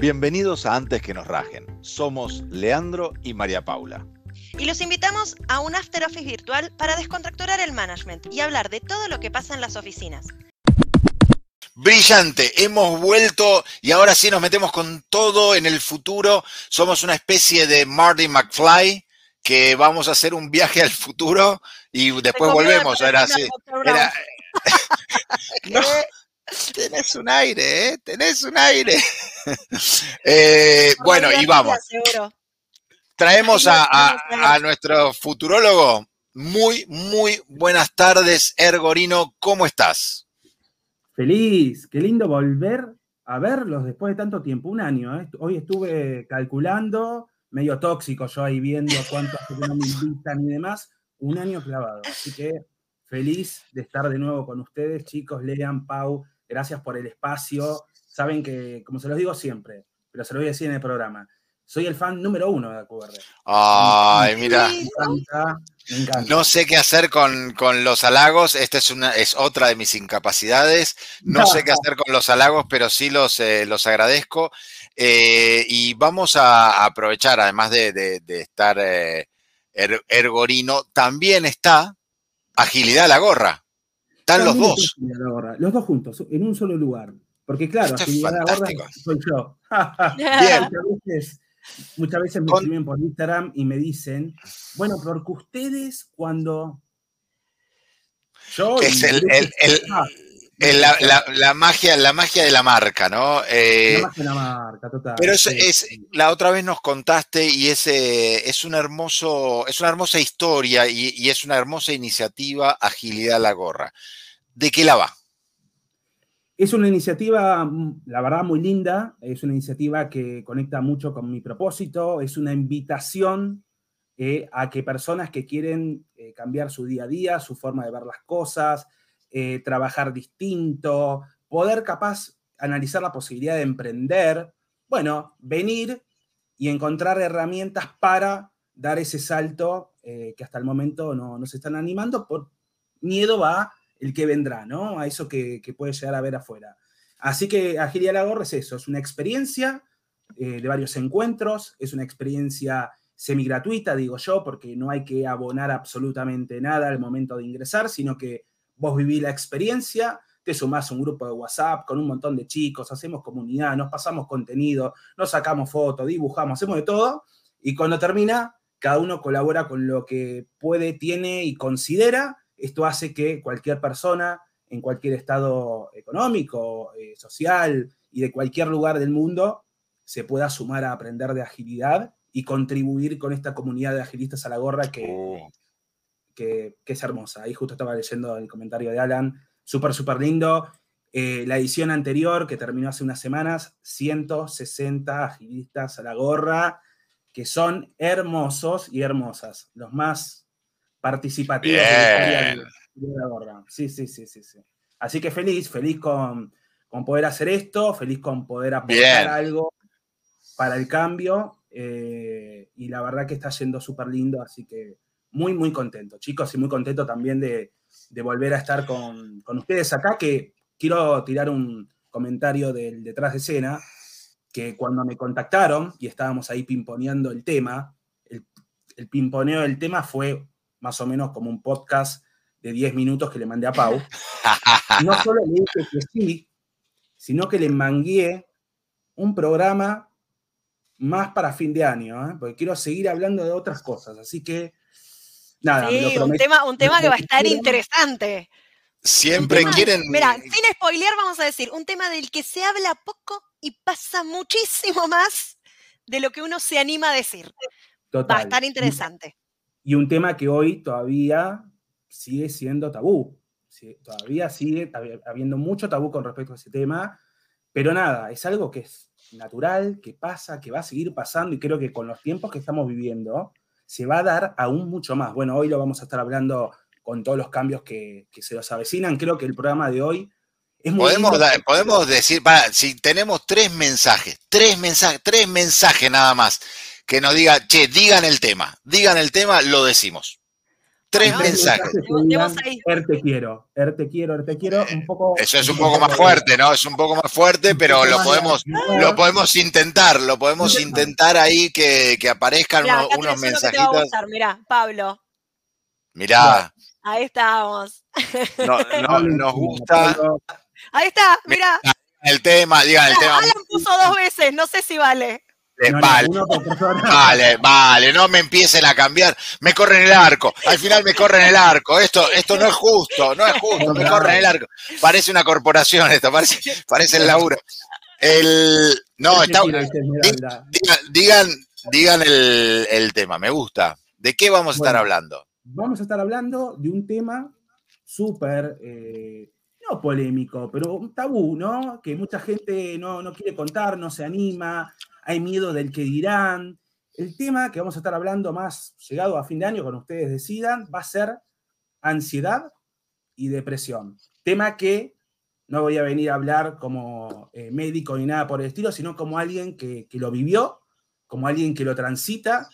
Bienvenidos a Antes que nos rajen. Somos Leandro y María Paula. Y los invitamos a un After Office virtual para descontracturar el management y hablar de todo lo que pasa en las oficinas. Brillante, hemos vuelto y ahora sí nos metemos con todo en el futuro. Somos una especie de Marty McFly que vamos a hacer un viaje al futuro y después volvemos. Era así. tenés un aire, ¿eh? Tenés un aire. Eh, bueno, y vamos. Traemos a, nuestro futurólogo. Muy, muy buenas tardes, Ergorino. ¿Cómo estás? Feliz, qué lindo volver a verlos después de tanto tiempo, un año. ¿eh? Hoy estuve calculando, medio tóxico yo ahí viendo cuántos no me invitan y demás, un año clavado. Así que feliz de estar de nuevo con ustedes, chicos, Lean, Pau, gracias por el espacio. Saben que, como se los digo siempre, pero se lo voy a decir en el programa, soy el fan número uno de AQR. Ay, mira. No sé qué hacer con, los halagos. Esta es, una, es otra de mis incapacidades. No, sé qué hacer con los halagos, pero sí los, eh, los agradezco. Eh, y vamos a aprovechar, además de, estar eh, er, ergorino, también está agilidad a la gorra. Están los dos. Los dos juntos, en un solo lugar. Porque claro, agilidad a la gorra soy yo. Bien. Muchas veces, me escriben por Instagram y me dicen, bueno, porque ustedes cuando... Yo es el, la, magia, la magia de la marca, ¿no? Eh, la magia de la marca, total. Pero es, la otra vez nos contaste y es, es, un hermoso, es una hermosa historia y, es una hermosa iniciativa, Agilidad la Gorra. ¿De qué la va? Es una iniciativa, mm, la verdad, muy linda, es una iniciativa que conecta mucho con mi propósito, es una invitación eh, a que personas que quieren eh, cambiar su día a día, su forma de ver las cosas, eh, trabajar distinto, poder capaz analizar la posibilidad de emprender, bueno, venir y encontrar herramientas para dar ese salto que hasta el momento no, no se están animando por miedo va el que vendrá, ¿no? A eso que, puede llegar a ver afuera. Así que la Gorra es eso, es una experiencia eh, de varios encuentros, es una experiencia semi gratuita, digo yo, porque no hay que abonar absolutamente nada al momento de ingresar, sino que vos vivís la experiencia, te sumás a un grupo de WhatsApp con un montón de chicos, hacemos comunidad, nos pasamos contenido, nos sacamos fotos, dibujamos, hacemos de todo, y cuando termina, cada uno colabora con lo que puede, tiene y considera, esto hace que cualquier persona en cualquier estado económico, eh, social y de cualquier lugar del mundo se pueda sumar a aprender de agilidad y contribuir con esta comunidad de agilistas a la gorra que, oh. que, es hermosa. Ahí justo estaba leyendo el comentario de Alan, súper, súper lindo. Eh, la edición anterior, que terminó hace unas semanas, 160 agilistas a la gorra, que son hermosos y hermosas, los más participativa de la gorra. Sí, sí, sí, sí, sí. Así que feliz, feliz con, poder hacer esto, feliz con poder aportar algo para el cambio. Eh, y la verdad que está yendo súper lindo, así que muy, muy contento, chicos, y muy contento también de, volver a estar con, ustedes acá, que quiero tirar un comentario del detrás de escena, que cuando me contactaron y estábamos ahí pimponeando el tema, el, el pimponeo del tema fue más o menos como un podcast de 10 minutos que le mandé a Pau. no solo le dije que sí, sino que le mangué un programa más para fin de año, ¿eh? porque quiero seguir hablando de otras cosas. Así que, nada. Sí, un tema, un tema que va a estar interesante. Siempre quieren. Mira, sin spoilear, vamos a decir, un tema del que se habla poco y pasa muchísimo más de lo que uno se anima a decir. Va a estar interesante y un tema que hoy todavía sigue siendo tabú. Todavía sigue habiendo mucho tabú con respecto a ese tema, pero nada, es algo que es natural, que pasa, que va a seguir pasando y creo que con los tiempos que estamos viviendo se va a dar aún mucho más. Bueno, hoy lo vamos a estar hablando con todos los cambios que, se nos avecinan. Creo que el programa de hoy es muy podemos, podemos decir, si tenemos tres mensajes, tres mensajes, tres mensajes nada más que nos diga, che, digan el tema, digan el tema, lo decimos. Tres mensajes. Er te quiero, er te quiero, er te quiero. Un poco, Eso es un poco más fuerte, ¿no? Es un poco más fuerte, pero lo podemos, lo podemos intentar, lo podemos intentar ahí que, que aparezcan unos, mensajitos. Mirá, Pablo. Mirá. Ahí estamos. No, no, nos gusta. Ahí está, mirá. El tema, digan el tema. Alan puso dos veces, no sé si vale vale, vale, vale, no me empiecen a cambiar. Me corren el arco. Al final me corren el arco. Esto, esto no es justo, no es justo. Me corren el arco. Parece una corporación esto, parece, parece el laburo. El, no, está, digan, digan, el, tema, me gusta. ¿De qué vamos a estar hablando? Vamos a estar hablando de un tema súper, eh, polémico, pero un tabú, ¿no? Que mucha gente no, no quiere contar, no se anima, hay miedo del que dirán. El tema que vamos a estar hablando más llegado a fin de año, cuando ustedes decidan, va a ser ansiedad y depresión. Tema que no voy a venir a hablar como eh, médico ni nada por el estilo, sino como alguien que, lo vivió, como alguien que lo transita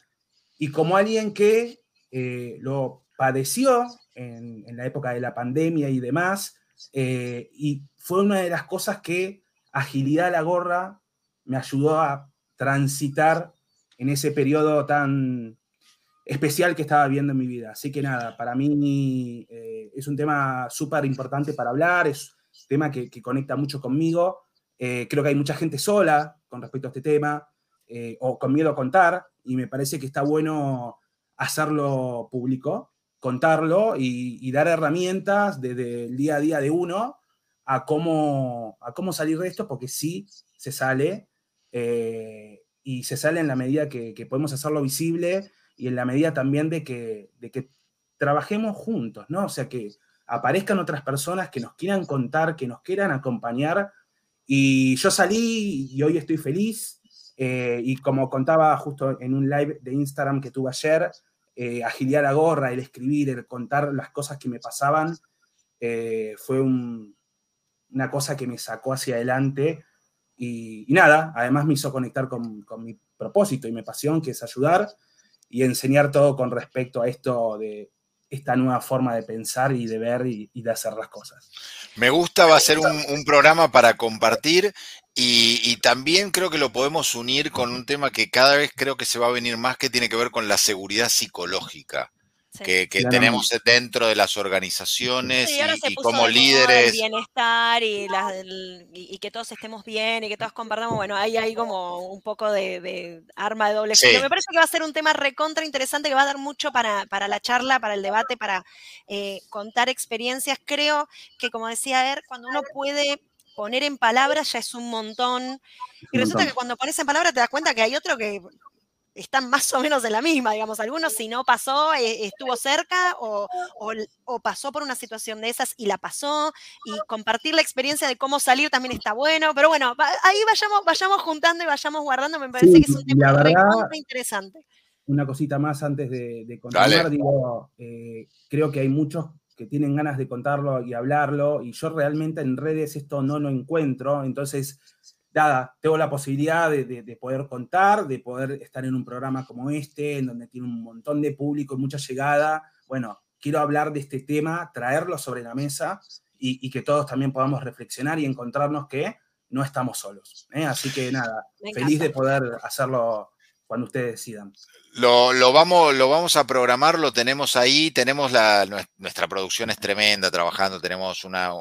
y como alguien que eh, lo padeció en, la época de la pandemia y demás. Eh, y fue una de las cosas que Agilidad la Gorra me ayudó a transitar en ese periodo tan especial que estaba viendo en mi vida. Así que nada, para mí eh, es un tema súper importante para hablar, es un tema que, conecta mucho conmigo. Eh, creo que hay mucha gente sola con respecto a este tema o con miedo a contar y me parece que está bueno hacerlo público, contarlo y, dar herramientas desde el día a día de uno a cómo, a cómo salir de esto, porque sí se sale eh, y se sale en la medida que, podemos hacerlo visible y en la medida también de que, de que trabajemos juntos, ¿no? O sea, que aparezcan otras personas que nos quieran contar, que nos quieran acompañar. Y yo salí y hoy estoy feliz. Eh, y como contaba justo en un live de Instagram que tuve ayer, eh, agiliar la gorra, el escribir, el contar las cosas que me pasaban, fue una cosa que me sacó hacia adelante y, nada, además me hizo conectar con, mi propósito y mi pasión, que es ayudar y enseñar todo con respecto a esto de esta nueva forma de pensar y de ver y, de hacer las cosas. Me gusta, va a ser un, programa para compartir y, y, también creo que lo podemos unir con un tema que cada vez creo que se va a venir más, que tiene que ver con la seguridad psicológica que, tenemos dentro de las organizaciones y, como líderes. El bienestar y, y, que todos estemos bien y que todos compartamos. Bueno, ahí hay como un poco de, arma de doble filo. Me parece que va a ser un tema recontra interesante que va a dar mucho para, para la charla, para el debate, para eh, contar experiencias. Creo que, como decía Er, cuando uno puede poner en palabras ya es un montón. Y resulta que cuando pones en palabras te das cuenta que hay otro que están más o menos en la misma, digamos, algunos si no pasó, eh, estuvo cerca o, pasó por una situación de esas y la pasó, y compartir la experiencia de cómo salir también está bueno, pero bueno, ahí vayamos, vayamos juntando y vayamos guardando, me parece que es un tema muy interesante. Una cosita más antes de, continuar, digo, eh, creo que hay muchos que tienen ganas de contarlo y hablarlo, y yo realmente en redes esto no lo encuentro, entonces nada, tengo la posibilidad de, poder contar, de poder estar en un programa como este, en donde tiene un montón de público y mucha llegada. Bueno, quiero hablar de este tema, traerlo sobre la mesa y, que todos también podamos reflexionar y encontrarnos que no estamos solos. ¿eh? Así que nada, feliz de poder hacerlo cuando ustedes decidan. Lo, vamos, lo vamos a programar, lo tenemos ahí, tenemos la, nuestra producción es tremenda trabajando, tenemos una,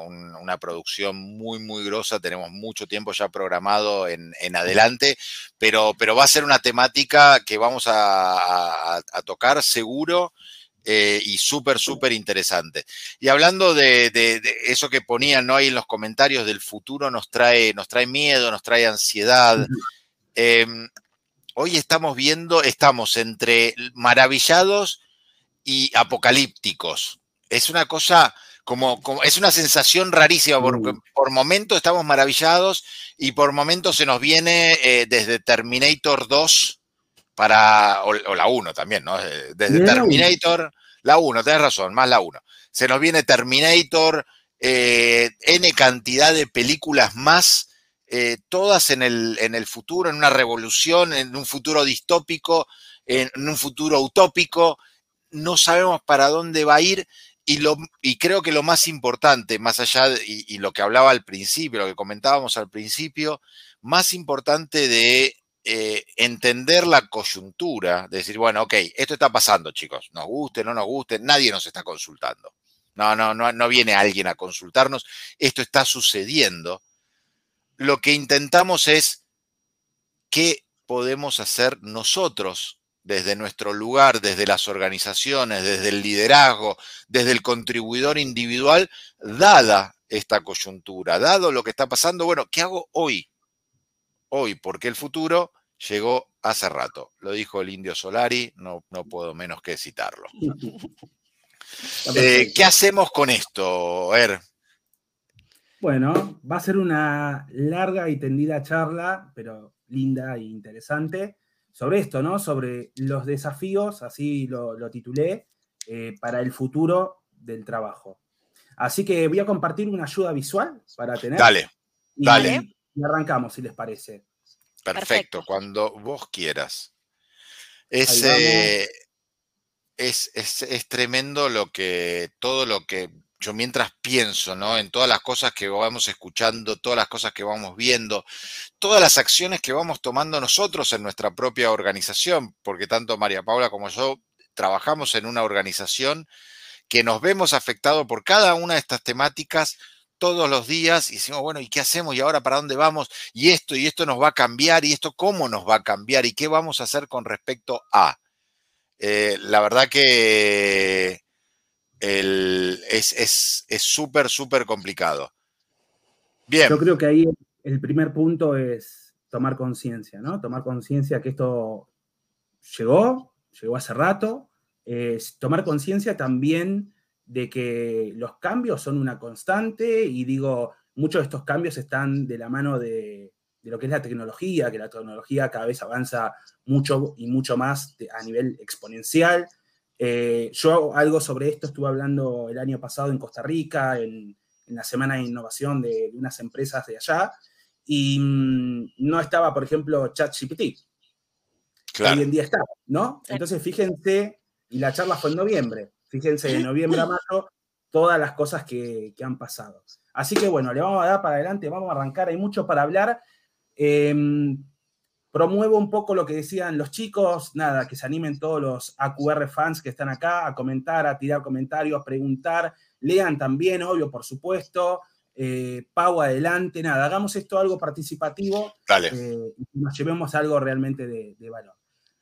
producción muy, muy grosa, tenemos mucho tiempo ya programado en, adelante, pero, pero va a ser una temática que vamos a, tocar seguro. Eh, y súper, súper interesante. Y hablando de, eso que ponían ¿no? ahí en los comentarios del futuro, nos trae, nos trae miedo, nos trae ansiedad hoy estamos viendo, estamos entre maravillados y apocalípticos. Es una cosa como, es una sensación rarísima, porque mm. por momentos estamos maravillados y por momentos se nos viene eh, desde Terminator 2 para, o, la 1 también, ¿no? Eh, desde Terminator, la 1, tenés razón, más la 1. Se nos viene Terminator, eh, N cantidad de películas más eh, todas en el, en el futuro, en una revolución, en un futuro distópico, en, un futuro utópico. no sabemos para dónde va a ir y, lo, y creo que lo más importante, más allá de y, lo que hablaba al principio, lo que comentábamos al principio, más importante de eh, entender la coyuntura, de decir, bueno, ok, esto está pasando, chicos, nos guste, no nos guste, nadie nos está consultando. No, no, no, no viene alguien a consultarnos, esto está sucediendo. Lo que intentamos es qué podemos hacer nosotros desde nuestro lugar, desde las organizaciones, desde el liderazgo, desde el contribuidor individual, dada esta coyuntura, dado lo que está pasando, bueno, ¿qué hago hoy? Hoy, porque el futuro llegó hace rato. Lo dijo el indio Solari, no, no puedo menos que citarlo. Eh, ¿Qué hacemos con esto, Er? Bueno, va a ser una larga y tendida charla, pero linda e interesante sobre esto, ¿no? Sobre los desafíos, así lo, titulé, eh, para el futuro del trabajo. Así que voy a compartir una ayuda visual para tener. Dale, dale. Y arrancamos, si les parece. Perfecto, cuando vos quieras. Eh, es, es, es, tremendo lo que, todo lo que mientras pienso, ¿no? En todas las cosas que vamos escuchando, todas las cosas que vamos viendo, todas las acciones que vamos tomando nosotros en nuestra propia organización, porque tanto María Paula como yo trabajamos en una organización que nos vemos afectados por cada una de estas temáticas todos los días y decimos, bueno, ¿y qué hacemos? ¿Y ahora para dónde vamos? Y esto, y esto nos va a cambiar, y esto cómo nos va a cambiar, y qué vamos a hacer con respecto a. Eh, la verdad que es súper, súper complicado. Bien. Yo creo que ahí el primer punto es tomar conciencia, ¿no? Tomar conciencia que esto llegó, llegó hace rato. Es tomar conciencia también de que los cambios son una constante y digo, muchos de estos cambios están de la mano de, de lo que es la tecnología, que la tecnología cada vez avanza mucho y mucho más a nivel exponencial. Eh, yo algo sobre esto estuve hablando el año pasado en Costa Rica, en, la Semana de Innovación de, unas empresas de allá, y mm, no estaba, por ejemplo, ChatGPT. Claro. Hoy en día está, ¿no? Entonces, fíjense, y la charla fue en noviembre, fíjense, de noviembre a mayo, todas las cosas que, que, han pasado. Así que bueno, le vamos a dar para adelante, vamos a arrancar, hay mucho para hablar. Eh, promuevo un poco lo que decían los chicos, nada, que se animen todos los AQR fans que están acá a comentar, a tirar comentarios, a preguntar, lean también, obvio, por supuesto. Eh, Pau adelante, nada, hagamos esto algo participativo eh, y nos llevemos algo realmente de, valor.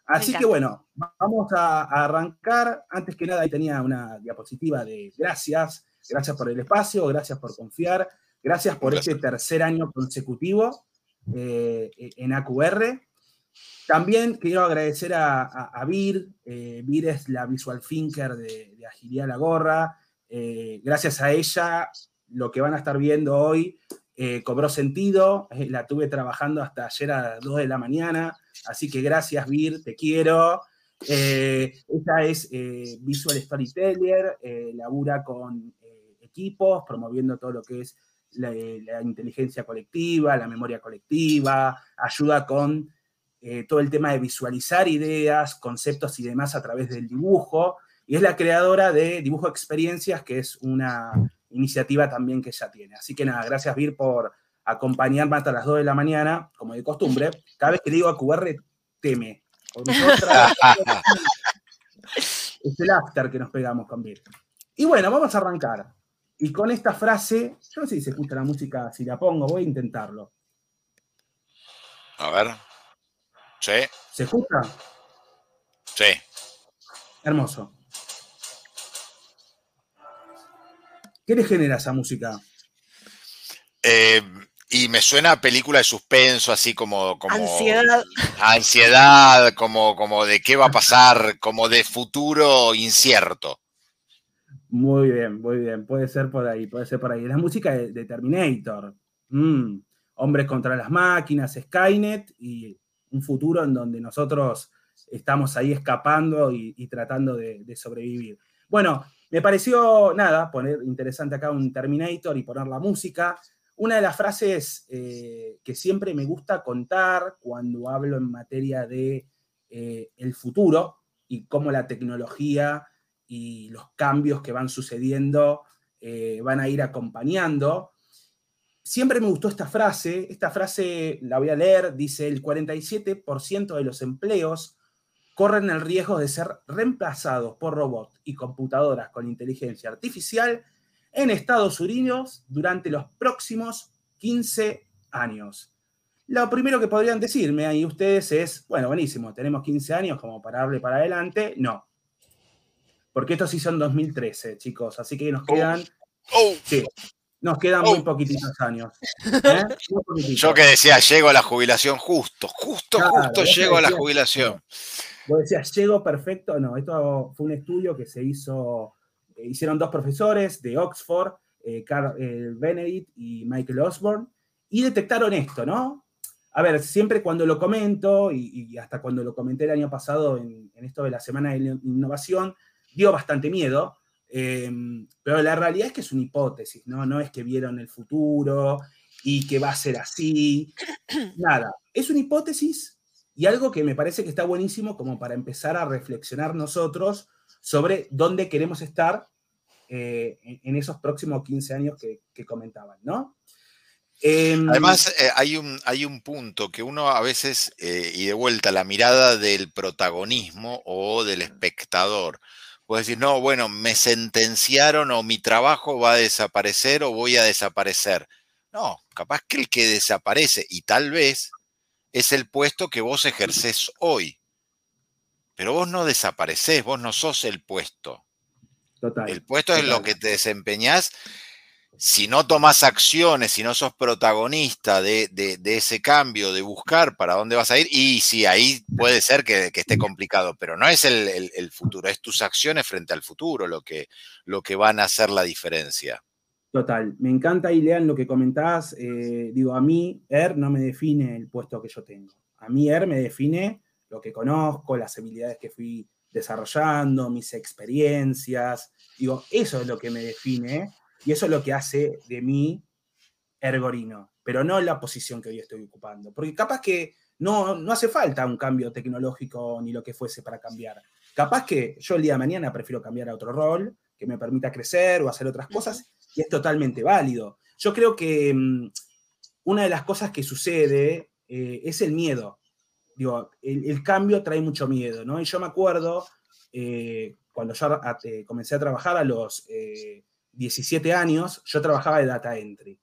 Así que bueno, vamos a, arrancar. Antes que nada, ahí tenía una diapositiva de gracias, gracias por el espacio, gracias por confiar, gracias por este tercer año consecutivo eh, en AQR. También quiero agradecer a, a, Vir. Eh, Vir es la visual thinker de, de Agilidad La Gorra. Eh, gracias a ella, lo que van a estar viendo hoy cobró sentido. la tuve trabajando hasta ayer a las 2 de la mañana. Así que gracias, Vir, te quiero. ella es visual storyteller, labura con equipos, promoviendo todo lo que es la, inteligencia colectiva, la memoria colectiva, ayuda con eh, todo el tema de visualizar ideas, conceptos y demás a través del dibujo, y es la creadora de Dibujo Experiencias, que es una iniciativa también que ella tiene. Así que nada, gracias Vir por acompañarme hasta las 2 de la mañana, como de costumbre. Cada vez que le digo a QR, teme. es el after que nos pegamos con Vir. Y bueno, vamos a arrancar. Y con esta frase, yo no sé si se escucha la música, si la pongo, voy a intentarlo. A ver. Sí. ¿Se escucha? Sí. Hermoso. ¿Qué le genera esa música? Eh, y me suena a película de suspenso, así como, como ansiedad, ansiedad, como, como de qué va a pasar, como de futuro incierto. Muy bien, muy bien. Puede ser por ahí, puede ser por ahí. La música de, Terminator. Mm. Hombres contra las máquinas, Skynet y un futuro en donde nosotros estamos ahí escapando y, tratando de, sobrevivir. Bueno, me pareció, nada, poner interesante acá un Terminator y poner la música. Una de las frases eh, que siempre me gusta contar cuando hablo en materia de eh, el futuro y cómo la tecnología y los cambios que van sucediendo eh, van a ir acompañando. Siempre me gustó esta frase, esta frase la voy a leer, dice el 47% de los empleos corren el riesgo de ser reemplazados por robots y computadoras con inteligencia artificial en Estados Unidos durante los próximos 15 años. Lo primero que podrían decirme ahí ustedes es, bueno, buenísimo, tenemos 15 años como para darle para adelante. No. Porque estos sí son 2013, chicos, así que nos oh. quedan... Oh. Sí, nos quedan muy oh. poquititos años. ¿eh? Yo que decía, llego a la jubilación justo, justo, justo llego a la jubilación. Vos decías, llego perfecto. No, esto fue un estudio que se hizo, eh, hicieron dos profesores de Oxford, eh, Carl eh, Benedict y Michael Osborne, y detectaron esto, ¿no? A ver, siempre cuando lo comento, y, hasta cuando lo comenté el año pasado en, esto de la Semana de Innovación, dio bastante miedo, em, pero la realidad es que es una hipótesis, ¿no? No es que vieron el futuro y que va a ser así, nada. Es una hipótesis y algo que me parece que está buenísimo como para empezar a reflexionar nosotros sobre dónde queremos estar eh, en, esos próximos 15 años que, comentaban, ¿no? Em, Además, eh, hay, un, hay un punto que uno a veces, eh, y de vuelta, la mirada del protagonismo o del espectador, puede decir, no, bueno, me sentenciaron o mi trabajo va a desaparecer o voy a desaparecer. No, capaz que el que desaparece y tal vez es el puesto que vos ejercés hoy. Pero vos no desaparecés, vos no sos el puesto. Total, el puesto es lo que te desempeñás. Si no tomás acciones, si no sos protagonista de, ese cambio, de buscar para dónde vas a ir, y sí, ahí puede ser que, esté complicado, pero no es el, futuro, es tus acciones frente al futuro lo que, lo que van a hacer la diferencia. Total, me encanta, Ilean, lo que comentás. Eh, digo, a mí, ER no me define el puesto que yo tengo. A mí, ER me define lo que conozco, las habilidades que fui desarrollando, mis experiencias. Digo, eso es lo que me define y eso es lo que hace de mí ergorino, pero no la posición que hoy estoy ocupando. Porque capaz que no, no hace falta un cambio tecnológico ni lo que fuese para cambiar. Capaz que yo el día de mañana prefiero cambiar a otro rol que me permita crecer o hacer otras cosas y es totalmente válido. Yo creo que mm, una de las cosas que sucede eh, es el miedo. Digo, el, cambio trae mucho miedo, ¿no? Y yo me acuerdo eh, cuando yo comencé a trabajar a los 17 eh, años, yo trabajaba de data entry.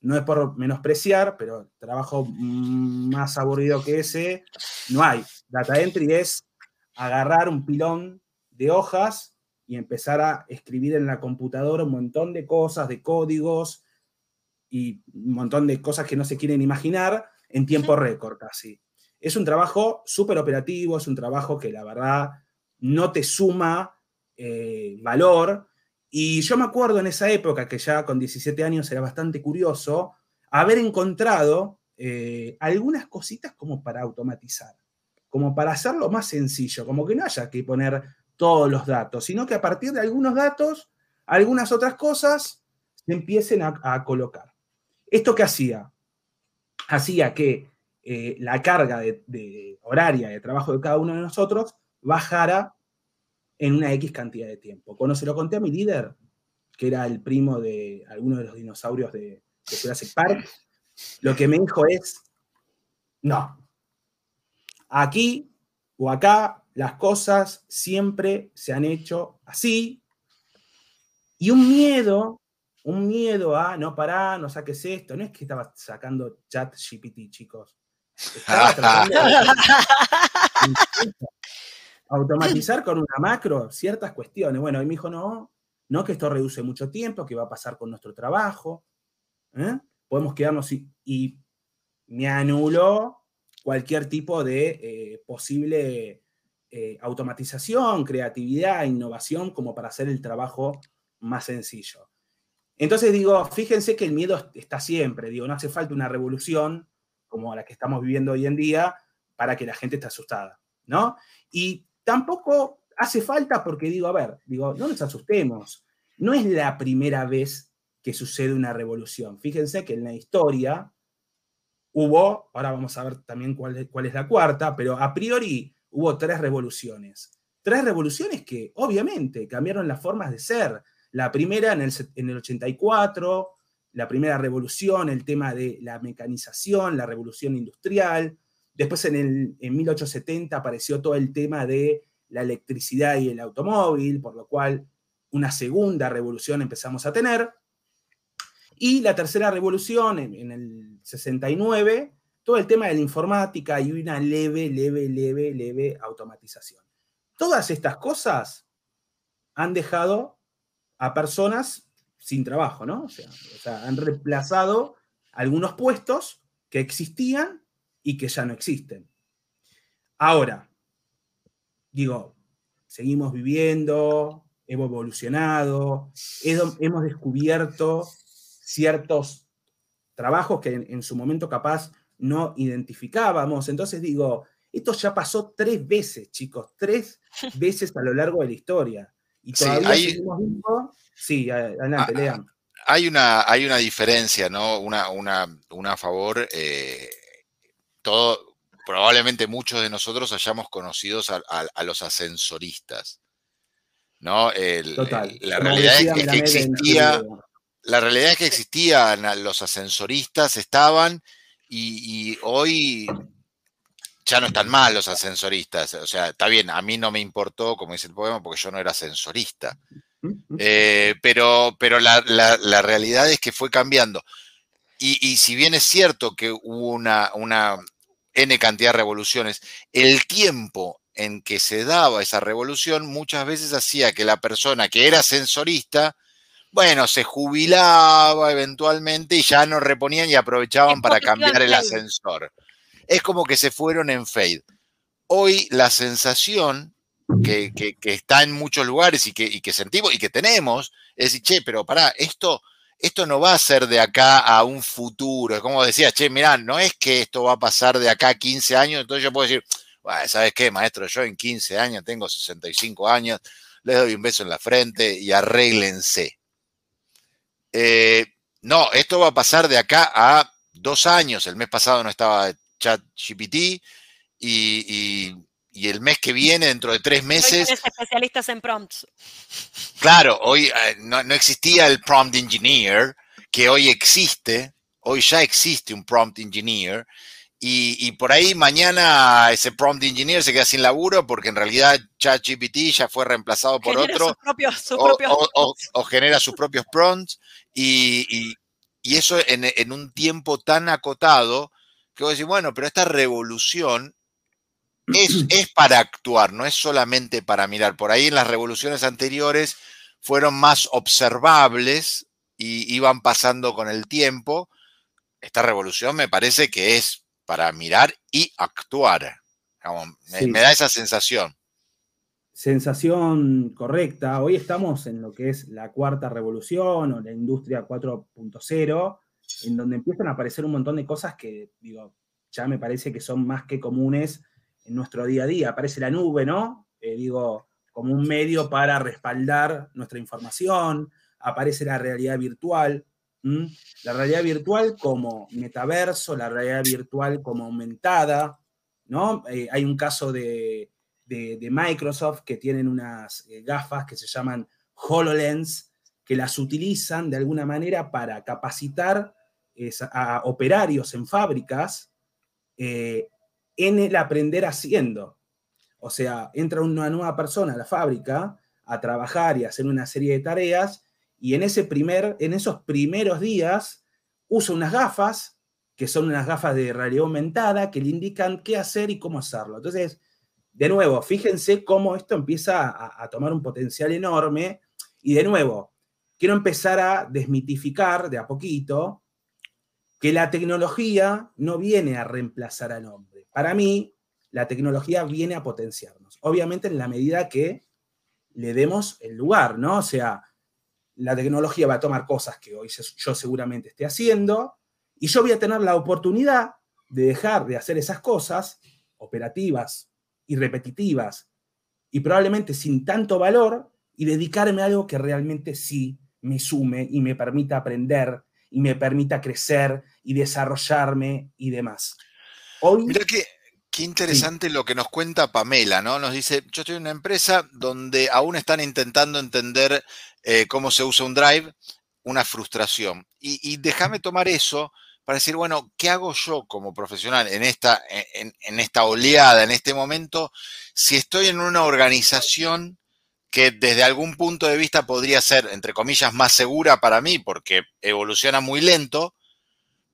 No es por menospreciar, pero trabajo más aburrido que ese, no hay. Data entry es agarrar un pilón de hojas y empezar a escribir en la computadora un montón de cosas, de códigos y un montón de cosas que no se quieren imaginar en tiempo récord casi. Es un trabajo súper operativo, es un trabajo que la verdad no te suma eh, valor. Y yo me acuerdo en esa época, que ya con 17 años era bastante curioso, haber encontrado eh, algunas cositas como para automatizar, como para hacerlo más sencillo, como que no haya que poner todos los datos, sino que a partir de algunos datos, algunas otras cosas se empiecen a, colocar. ¿Esto qué hacía? Hacía que eh, la carga horaria de trabajo de cada uno de nosotros bajara en una X cantidad de tiempo. Cuando se lo conté a mi líder, que era el primo de alguno de los dinosaurios de, de Jurassic Park, lo que me dijo es, no, aquí o acá las cosas siempre se han hecho así. Y un miedo, un miedo a, no pará, no saques esto. No es que estaba sacando chat GPT, chicos. Estaba tratando de automatizar con una macro ciertas cuestiones. Bueno, y me dijo, no, no, que esto reduce mucho tiempo, que va a pasar con nuestro trabajo. ¿eh? Podemos quedarnos y, me anuló cualquier tipo de eh, posible eh, automatización, creatividad, innovación, como para hacer el trabajo más sencillo. Entonces digo, fíjense que el miedo está siempre, digo, no hace falta una revolución como la que estamos viviendo hoy en día para que la gente esté asustada, ¿no? Y tampoco hace falta porque digo, a ver, digo, no nos asustemos, no es la primera vez que sucede una revolución. Fíjense que en la historia hubo, ahora vamos a ver también cuál, es la cuarta, pero a priori hubo tres revoluciones. tres revoluciones que obviamente cambiaron las formas de ser. La primera en el, en el 84, la primera revolución, el tema de la mecanización, la revolución industrial. Después en, el, en 1870 apareció todo el tema de la electricidad y el automóvil, por lo cual una segunda revolución empezamos a tener. Y la tercera revolución, en, el 69, todo el tema de la informática y una leve, leve, leve, leve automatización. Todas estas cosas han dejado a personas sin trabajo, ¿no? O sea, han reemplazado algunos puestos que existían y que ya no existen. Ahora, digo, seguimos viviendo, hemos evolucionado, hemos descubierto ciertos trabajos que en, su momento capaz no identificábamos. Entonces digo, esto ya pasó tres veces, chicos, tres veces a lo largo de la historia. Y todavía seguimos viendo. Sí, adelante, ah, lean. Hay una, hay una diferencia, ¿no? Una, una, una a favor. Eh, todo, probablemente muchos de nosotros hayamos conocido a los ascensoristas. ¿no? la realidad es que, existía, la realidad es que existían los ascensoristas, estaban, y, hoy ya no están mal los ascensoristas. O sea, está bien, a mí no me importó, como dice el poema, porque yo no era ascensorista. Eh, pero pero la, realidad es que fue cambiando. Y, si bien es cierto que hubo una, una N cantidad de revoluciones, el tiempo en que se daba esa revolución muchas veces hacía que la persona que era sensorista, bueno, se jubilaba eventualmente y ya no reponían y aprovechaban para cambiar el ascensor. Es como que se fueron en fade. Hoy la sensación que, está en muchos lugares y que, y que, sentimos y que tenemos es decir, che, pero pará, esto, esto no va a ser de acá a un futuro. Como decía, che, mirá, no es que esto va a pasar de acá a 15 años, entonces yo puedo decir, ¿sabes qué, maestro? Yo en 15 años tengo 65 años, les doy un beso en la frente y arréglense. Eh, no, esto va a pasar de acá a dos años. El mes pasado no estaba ChatGPT y, y, el mes que viene, dentro de tres meses. Hoy especialistas en prompts. Claro, hoy eh, no, existía el prompt engineer, que hoy existe. Hoy ya existe un prompt engineer y, por ahí mañana ese prompt engineer se queda sin laburo porque en realidad ChatGPT ya fue reemplazado por otro. o, genera sus propios prompts. Y, eso en, un tiempo tan acotado que vos decís, bueno, pero esta revolución es, es para actuar, no es solamente para mirar. Por ahí en las revoluciones anteriores fueron más observables y iban pasando con el tiempo. Esta revolución me parece que es para mirar y actuar. me, da esa sensación. Sensación correcta. Hoy estamos en lo que es la cuarta revolución o la industria 4.0, en donde empiezan a aparecer un montón de cosas que, digo, ya me parece que son más que comunes en nuestro día a día. Aparece la nube, ¿no? Eh, digo, como un medio para respaldar nuestra información. Aparece la realidad virtual, la realidad virtual como metaverso, la realidad virtual como aumentada, ¿no? Eh, hay un caso de, Microsoft que tienen unas eh, gafas que se llaman HoloLens, que las utilizan de alguna manera para capacitar a operarios en fábricas en el aprender haciendo. O sea, entra una nueva persona a la fábrica a trabajar y a hacer una serie de tareas y en, ese primer, en esos primeros días usa unas gafas, que son unas gafas de realidad aumentada, que le indican qué hacer y cómo hacerlo. Entonces, de nuevo, fíjense cómo esto empieza a, a tomar un potencial enorme. Y de nuevo, quiero empezar a desmitificar de a poquito que la tecnología no viene a reemplazar al hombre. Para mí, la tecnología viene a potenciarnos. Obviamente en la medida que le demos el lugar, ¿no? O sea, la tecnología va a tomar cosas que hoy yo seguramente esté haciendo y yo voy a tener la oportunidad de dejar de hacer esas cosas operativas y repetitivas y probablemente sin tanto valor y dedicarme a algo que realmente sí me sume y me permita aprender y me permita crecer y desarrollarme y demás. Hoy, Mira que Qué interesante lo que nos cuenta Pamela, ¿no? Nos dice, yo estoy en una empresa donde aún están intentando entender eh, cómo se usa un drive, una frustración. Y, déjame tomar eso para decir, bueno, ¿qué hago yo como profesional en esta, en, esta oleada, en este momento, si estoy en una organización que desde algún punto de vista podría ser, entre comillas, más segura para mí porque evoluciona muy lento,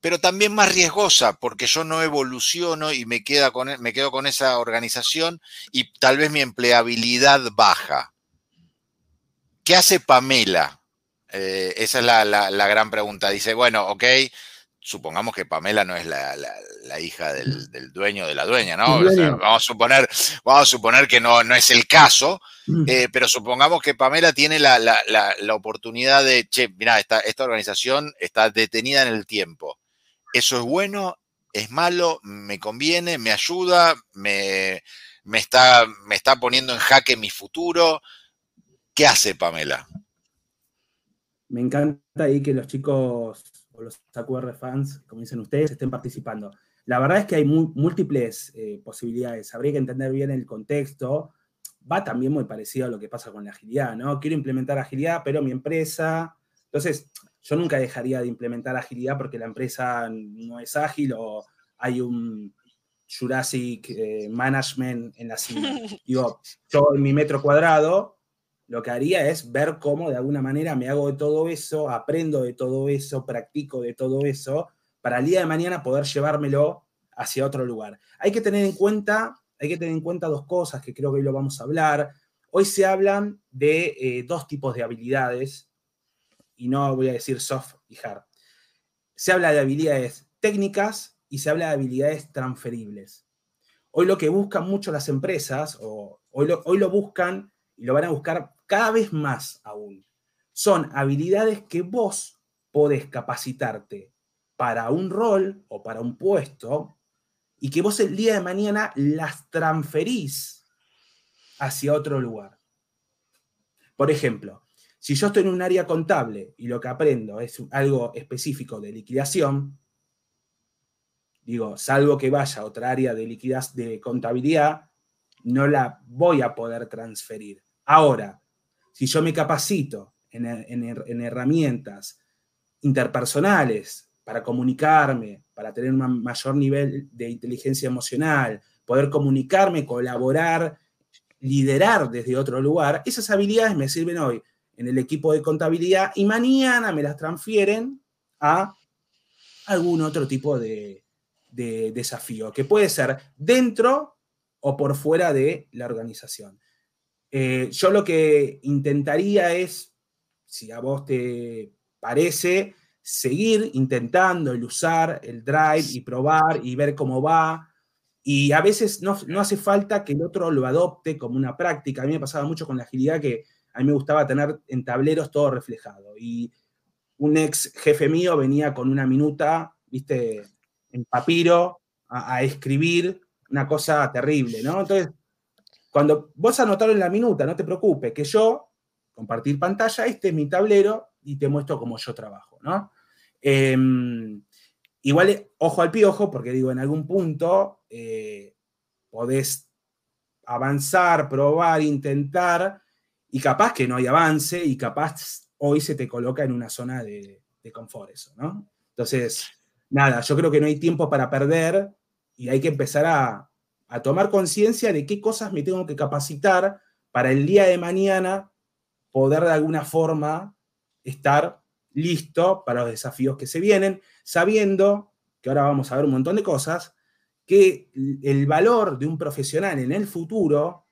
pero también más riesgosa, porque yo no evoluciono y me, queda con, e, me quedo con esa organización y tal vez mi empleabilidad baja. ¿Qué hace Pamela? Eh, esa es la, gran pregunta. Dice, bueno, ok, supongamos que Pamela no es la, hija del, dueño de la dueña, ¿no? vamos, a suponer, vamos a suponer que no, no es el caso, mm. eh, pero supongamos que Pamela tiene la, oportunidad de, che, mira, esta, esta organización está detenida en el tiempo eso es bueno, es malo, me conviene, me ayuda, me, está, me está poniendo en jaque mi futuro. ¿Qué hace Pamela? Me encanta ahí que los chicos o los AQR fans, como dicen ustedes, estén participando. La verdad es que hay múltiples eh, posibilidades. Habría que entender bien el contexto. Va también muy parecido a lo que pasa con la agilidad, ¿no? Quiero implementar agilidad, pero mi empresa. Entonces, yo nunca dejaría de implementar agilidad porque la empresa no es ágil o hay un Jurassic eh, Management en la cima. Digo, yo en mi metro cuadrado lo que haría es ver cómo de alguna manera me hago de todo eso, aprendo de todo eso, practico de todo eso, para el día de mañana poder llevármelo hacia otro lugar. Hay que tener en cuenta, hay que tener en cuenta dos cosas que creo que hoy lo vamos a hablar. Hoy se hablan de eh, dos tipos de habilidades y no voy a decir soft y hard. Se habla de habilidades técnicas y se habla de habilidades transferibles. Hoy lo que buscan mucho las empresas, o hoy lo, hoy lo buscan y lo van a buscar cada vez más aún, son habilidades que vos podés capacitarte para un rol o para un puesto y que vos el día de mañana las transferís hacia otro lugar. Por ejemplo, si yo estoy en un área contable y lo que aprendo es algo específico de liquidación, digo, salvo que vaya a otra área de liquidez de contabilidad, no la voy a poder transferir. Ahora, si yo me capacito en, en herramientas interpersonales para comunicarme, para tener un mayor nivel de inteligencia emocional, poder comunicarme, colaborar, liderar desde otro lugar, esas habilidades me sirven hoy en el equipo de contabilidad y mañana me las transfieren a algún otro tipo de, desafío, que puede ser dentro o por fuera de la organización. Eh, yo lo que intentaría es, si a vos te parece, seguir intentando el usar el drive y probar y ver cómo va. Y a veces no, no hace falta que el otro lo adopte como una práctica. A mí me pasaba mucho con la agilidad que a mí me gustaba tener en tableros todo reflejado. Y un ex jefe mío venía con una minuta, viste, en papiro, a, escribir una cosa terrible, ¿no? Entonces, cuando vos anotarlo en la minuta, no te preocupes, que yo, compartir pantalla, este es mi tablero y te muestro cómo yo trabajo, ¿no? Em, igual, ojo al piojo, porque digo, en algún punto eh, podés avanzar, probar, intentar, y capaz que no hay avance y capaz hoy se te coloca en una zona de, confort eso, ¿no? Entonces, nada, yo creo que no hay tiempo para perder y hay que empezar a, a tomar conciencia de qué cosas me tengo que capacitar para el día de mañana poder de alguna forma estar listo para los desafíos que se vienen, sabiendo que ahora vamos a ver un montón de cosas, que el valor de un profesional en el futuro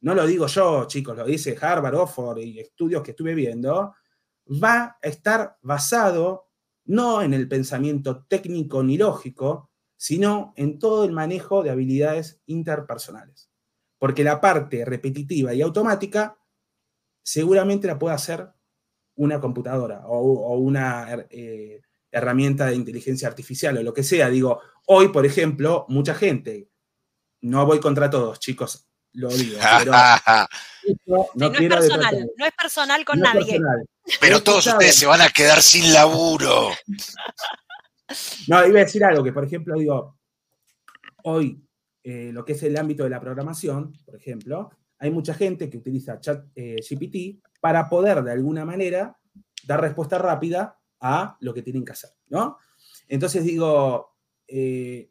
no lo digo yo, chicos, lo dice Harvard, Oxford y estudios que estuve viendo, va a estar basado no en el pensamiento técnico ni lógico, sino en todo el manejo de habilidades interpersonales. Porque la parte repetitiva y automática seguramente la puede hacer una computadora o, una eh, herramienta de inteligencia artificial o lo que sea. Digo, hoy, por ejemplo, mucha gente, no voy contra todos, chicos, lo digo. Pero no, es personal, no es personal con nadie. Pero todos ustedes se van a quedar sin laburo. No, iba a decir algo que, por ejemplo, digo, hoy eh, lo que es el ámbito de la programación, por ejemplo, hay mucha gente que utiliza chat eh, GPT para poder de alguna manera dar respuesta rápida a lo que tienen que hacer, ¿no? Entonces digo, eh,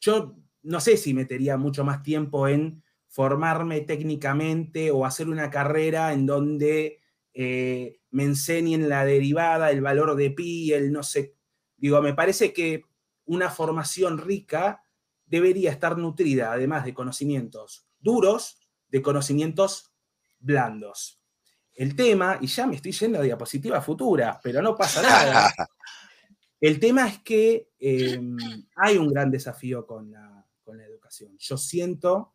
yo no sé si metería mucho más tiempo en formarme técnicamente o hacer una carrera en donde eh, me enseñen la derivada, el valor de pi, el no sé. Digo, me parece que una formación rica debería estar nutrida, además de conocimientos duros, de conocimientos blandos. El tema, y ya me estoy yendo a diapositiva futura, pero no pasa nada. El tema es que em, hay un gran desafío con la, educación. Yo siento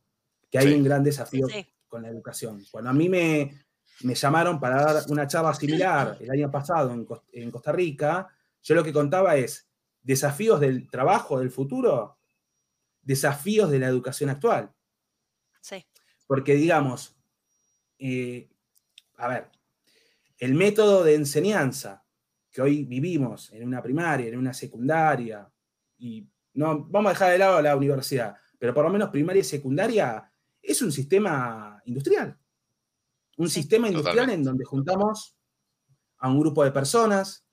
que hay un gran desafío con la educación. Cuando a mí me, llamaron para dar una charla similar el año pasado en, en Costa Rica, yo lo que contaba es desafíos del trabajo del futuro, desafíos de la educación actual. Sí. Porque, digamos, eh, a ver, el método de enseñanza que hoy vivimos en una primaria, en una secundaria, y no vamos a dejar de lado la universidad, pero por lo menos primaria y secundaria es un sistema industrial. Un sistema industrial en donde juntamos a un grupo de personas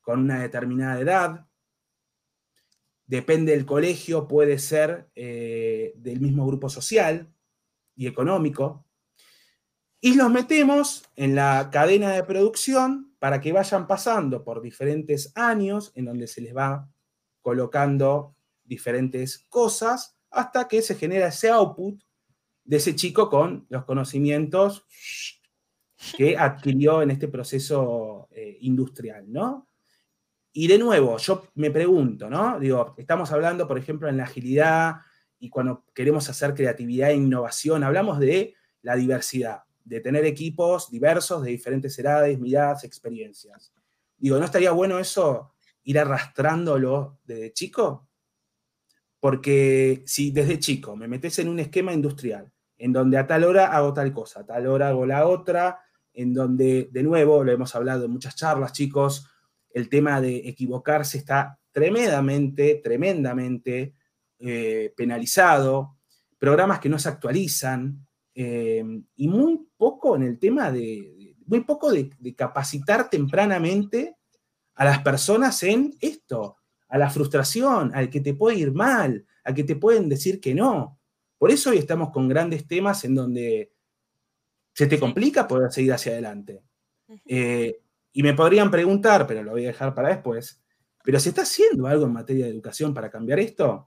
con una determinada edad. Depende del colegio, puede ser eh, del mismo grupo social y económico, y los metemos en la cadena de producción para que vayan pasando por diferentes años en donde se les va colocando diferentes cosas hasta que se genera ese output de ese chico con los conocimientos que adquirió en este proceso eh, industrial, ¿no? Y de nuevo, yo me pregunto, ¿no? Digo, estamos hablando, por ejemplo, en la agilidad, y cuando queremos hacer creatividad e innovación, hablamos de la diversidad, de tener equipos diversos de diferentes edades, miradas, experiencias. Digo, ¿no estaría bueno eso ir arrastrándolo desde chico? Porque si desde chico me metes en un esquema industrial, en donde a tal hora hago tal cosa, a tal hora hago la otra, en donde, de nuevo, lo hemos hablado en muchas charlas, chicos, el tema de equivocarse está tremendamente, tremendamente eh, penalizado, programas que no se actualizan eh, y muy poco en el tema de, muy poco de, capacitar tempranamente a las personas en esto, a la frustración, al que te puede ir mal, a que te pueden decir que no. Por eso hoy estamos con grandes temas en donde se te complica poder seguir hacia adelante. Eh, y me podrían preguntar, pero lo voy a dejar para después, pero ¿se está haciendo algo en materia de educación para cambiar esto?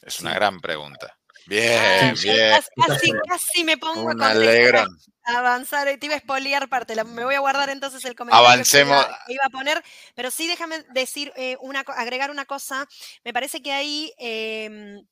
Es una gran pregunta. Bien, bien. Casi, casi me pongo a avanzar. Te iba a espolear parte. me voy a guardar entonces el comentario Avancemos. que iba, a poner. Pero sí, déjame decir, eh, una, agregar una cosa. Me parece que ahí em,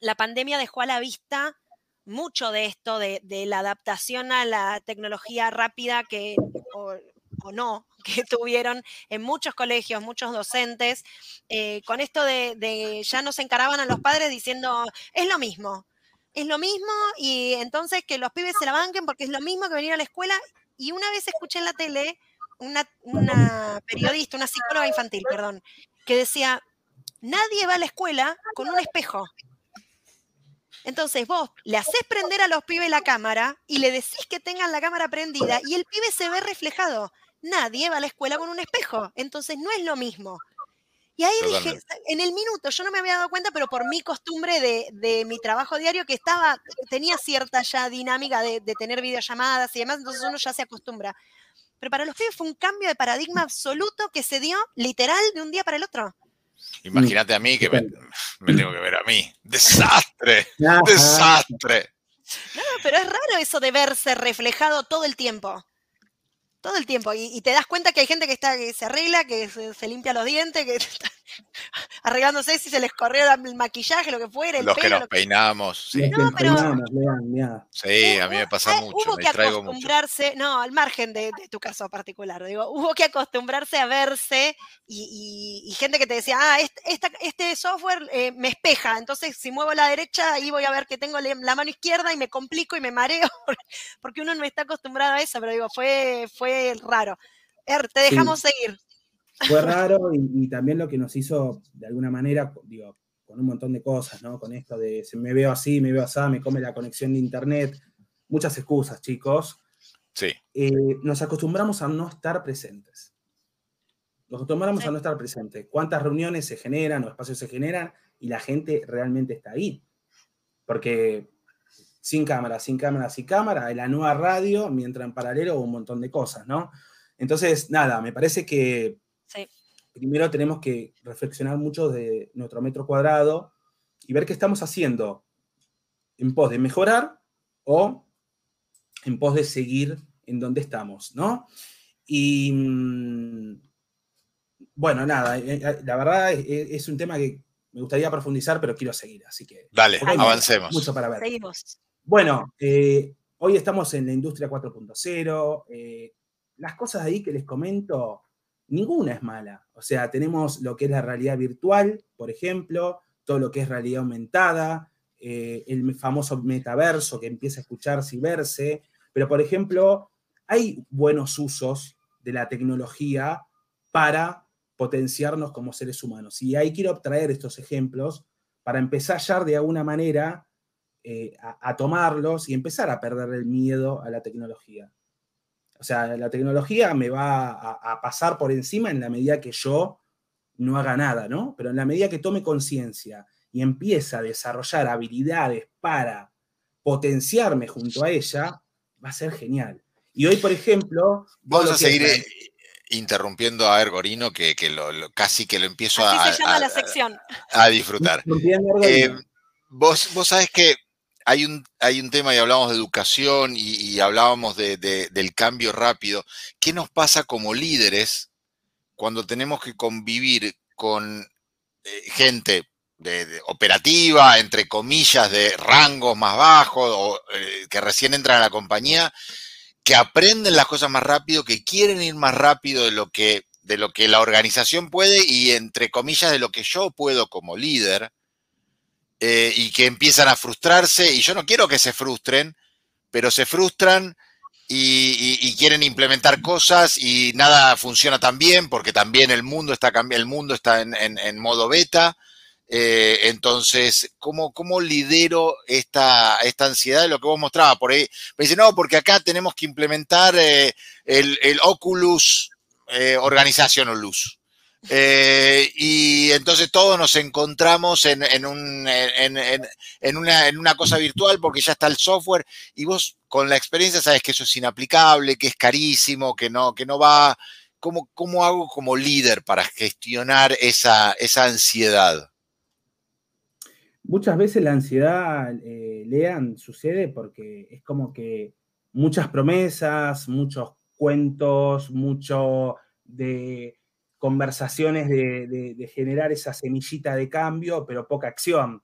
la pandemia dejó a la vista mucho de esto, de, la adaptación a la tecnología rápida que, o no que tuvieron en muchos colegios, muchos docentes, eh, con esto de, ya nos encaraban a los padres diciendo, es lo mismo, es lo mismo y entonces que los pibes se la banquen porque es lo mismo que venir a la escuela. Y una vez escuché en la tele una periodista, una psicóloga infantil, perdón, que decía, nadie va a la escuela con un espejo. Entonces vos le haces prender a los pibes la cámara y le decís que tengan la cámara prendida y el pibe se ve reflejado nadie va a la escuela con un espejo, entonces no es lo mismo. Y ahí dije, en el minuto, yo no me había dado cuenta, pero por mi costumbre de, mi trabajo diario, que estaba, tenía cierta ya dinámica de, tener videollamadas y demás, entonces uno ya se acostumbra. Pero para los pibes fue un cambio de paradigma absoluto que se dio literal de un día para el otro. Imagínate a mí que me, tengo que ver a mí. ¡Desastre! ¡Desastre! No, pero es raro eso de verse reflejado todo el tiempo. Todo el tiempo. Y, te das cuenta que hay gente que está que se arregla, que se, limpia los dientes, que está arreglándose si se les corrió el maquillaje, lo que fuera. El los que nos peinamos. Sí, no, pero, sí a mí me pasa mucho. Hubo que acostumbrarse, no, al margen de, tu caso particular, digo, hubo que acostumbrarse a verse y, gente que te decía, ah, este, este software eh, me espeja, entonces si muevo la derecha ahí voy a ver que tengo la mano izquierda y me complico y me mareo, porque uno no está acostumbrado a eso, pero digo, fue, fue raro. Er, te dejamos seguir. Fue raro y, también lo que nos hizo, de alguna manera, digo, con un montón de cosas, ¿no? Con esto de si me veo así, me veo así, me come la conexión de internet. Muchas excusas, chicos. Sí. Eh, nos acostumbramos a no estar presentes. Nos acostumbramos a no estar presentes. ¿Cuántas reuniones se generan o espacios se generan y la gente realmente está ahí? Porque sin cámara, sin cámara, sin cámara, la nueva radio, mientras en paralelo un montón de cosas, ¿no? Entonces, nada, me parece que primero tenemos que reflexionar mucho de nuestro metro cuadrado y ver qué estamos haciendo en pos de mejorar o en pos de seguir en donde estamos, ¿no? Y mm, bueno, nada, eh, eh, la verdad es, un tema que me gustaría profundizar, pero quiero seguir, así que... Dale, avancemos. Mucho para ver. Seguimos. Bueno, eh, hoy estamos en la industria 4.0. las cosas ahí que les comento, ninguna es mala. O sea, tenemos lo que es la realidad virtual, por ejemplo, todo lo que es realidad aumentada, el famoso metaverso que empieza a escucharse y verse. Pero, por ejemplo, hay buenos usos de la tecnología para potenciarnos como seres humanos. Y ahí quiero traer estos ejemplos para empezar ya de alguna manera eh, a, tomarlos y empezar a perder el miedo a la tecnología. O sea, la tecnología me va a, a pasar por encima en la medida que yo no haga nada, ¿no? Pero en la medida que tome conciencia y empiece a desarrollar habilidades para potenciarme junto a ella, va a ser genial. Y hoy, por ejemplo... Vamos a seguir eh, interrumpiendo a Ergorino, que, casi que lo empiezo a, se llama la sección. a, disfrutar. Eh, vos, vos sabés que hay un, hay un tema y hablamos de educación y, hablábamos del cambio rápido. ¿Qué nos pasa como líderes cuando tenemos que convivir con eh, gente de, operativa, entre comillas, de rangos más bajos o que recién entran a la compañía? que aprenden las cosas más rápido, que quieren ir más rápido de lo que, de lo que la organización puede y entre comillas de lo que yo puedo como líder, eh, y que empiezan a frustrarse, y yo no quiero que se frustren, pero se frustran y, quieren implementar cosas y nada funciona tan bien porque también el mundo está, el mundo está en modo beta eh, entonces, ¿cómo, ¿cómo, lidero esta, esta ansiedad de lo que vos mostrabas? Por ahí me dice, no, porque acá tenemos que implementar eh, el, Oculus eh, Organización Luz. Entonces todos nos encontramos en, un, en, una, cosa virtual porque ya está el software y vos con la experiencia sabes que eso es inaplicable, que es carísimo, que no, va. ¿Cómo, ¿Cómo hago como líder para gestionar esa, esa ansiedad? Muchas veces la ansiedad, eh, Lean, sucede porque es como que muchas promesas, muchos cuentos, mucho de conversaciones de, generar esa semillita de cambio, pero poca acción.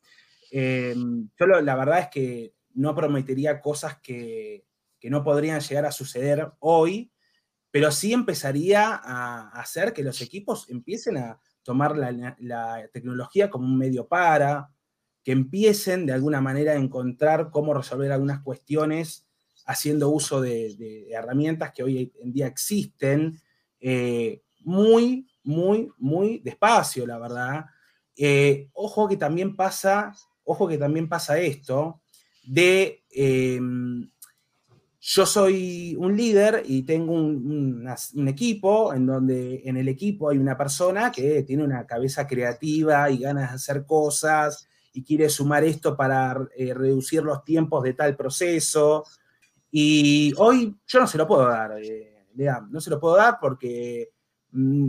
Em, yo la verdad es que no prometería cosas que, no podrían llegar a suceder hoy, pero sí empezaría a hacer que los equipos empiecen a tomar la tecnología como un medio para, que empiecen de alguna manera a encontrar cómo resolver algunas cuestiones haciendo uso de, herramientas que hoy en día existen, eh, muy, muy, muy despacio, la verdad. Eh, ojo que también pasa, ojo que también pasa esto de em, yo soy un líder y tengo un, equipo en donde en el equipo hay una persona que tiene una cabeza creativa y ganas de hacer cosas y quiere sumar esto para eh, reducir los tiempos de tal proceso. Y hoy yo no se lo puedo dar, eh, no se lo puedo dar porque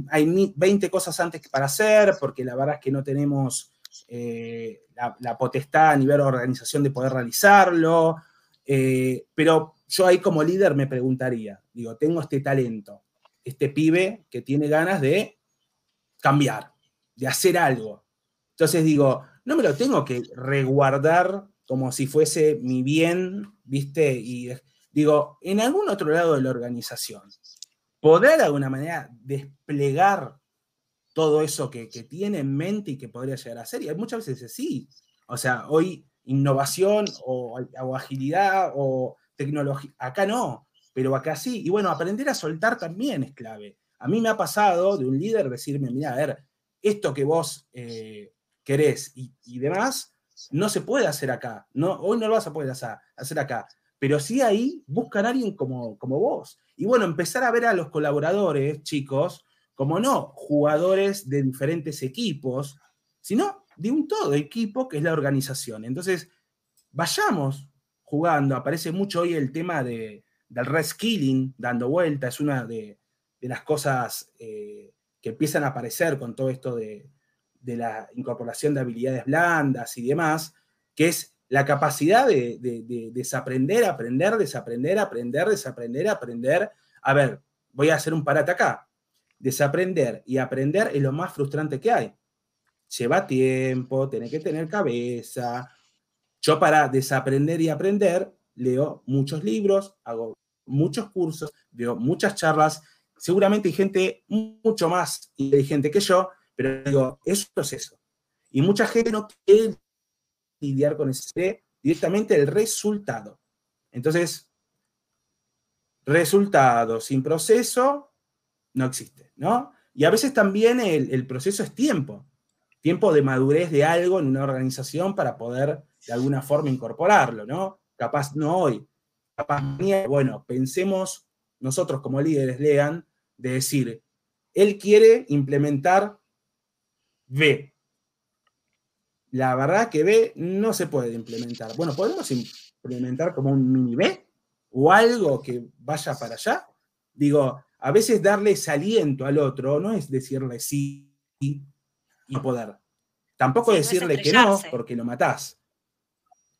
hay 20 cosas antes para hacer, porque la verdad es que no tenemos eh, la, potestad a nivel de organización de poder realizarlo. pero yo ahí como líder me preguntaría, digo, tengo este talento, este pibe que tiene ganas de cambiar, de hacer algo. Entonces digo, no me lo tengo que reguardar como si fuese mi bien, ¿viste? Y digo, en algún otro lado de la organización, poder de alguna manera desplegar todo eso que, tiene en mente y que podría llegar a ser. Y muchas veces sí. O sea, hoy innovación o, o agilidad o tecnología, acá no, pero acá sí. Y bueno, aprender a soltar también es clave. A mí me ha pasado de un líder decirme, mira, a ver, esto que vos eh, querés y, demás, no se puede hacer acá. No, hoy no lo vas a poder hacer acá. Pero sí ahí buscan a alguien como, como vos. Y bueno, empezar a ver a los colaboradores, chicos, como no jugadores de diferentes equipos, sino de un todo equipo que es la organización. Entonces, vayamos jugando. Aparece mucho hoy el tema de, del reskilling dando vuelta, es una de, las cosas eh, que empiezan a aparecer con todo esto de, la incorporación de habilidades blandas y demás, que es la capacidad de, desaprender, aprender, desaprender, aprender, desaprender, aprender. A ver, voy a hacer un parate acá. Desaprender y aprender es lo más frustrante que hay. Lleva tiempo, tiene que tener cabeza. Yo para desaprender y aprender leo muchos libros, hago muchos cursos, veo muchas charlas. Seguramente hay gente mucho más inteligente que yo, pero digo, es un. Y mucha gente no quiere lidiar con ese directamente el resultado. Entonces, resultado sin proceso no existe, ¿no? Y a veces también el, proceso es tiempo, tiempo de madurez de algo en una organización para poder de alguna forma incorporarlo, ¿no? Capaz no hoy, capaz bueno, pensemos nosotros como líderes, lean, de decir, él quiere implementar B. La verdad que B no se puede implementar. Bueno, podemos implementar como un mini B o algo que vaya para allá. Digo, a veces darle aliento al otro no es decirle sí y poder. Tampoco decirle que no porque lo matás.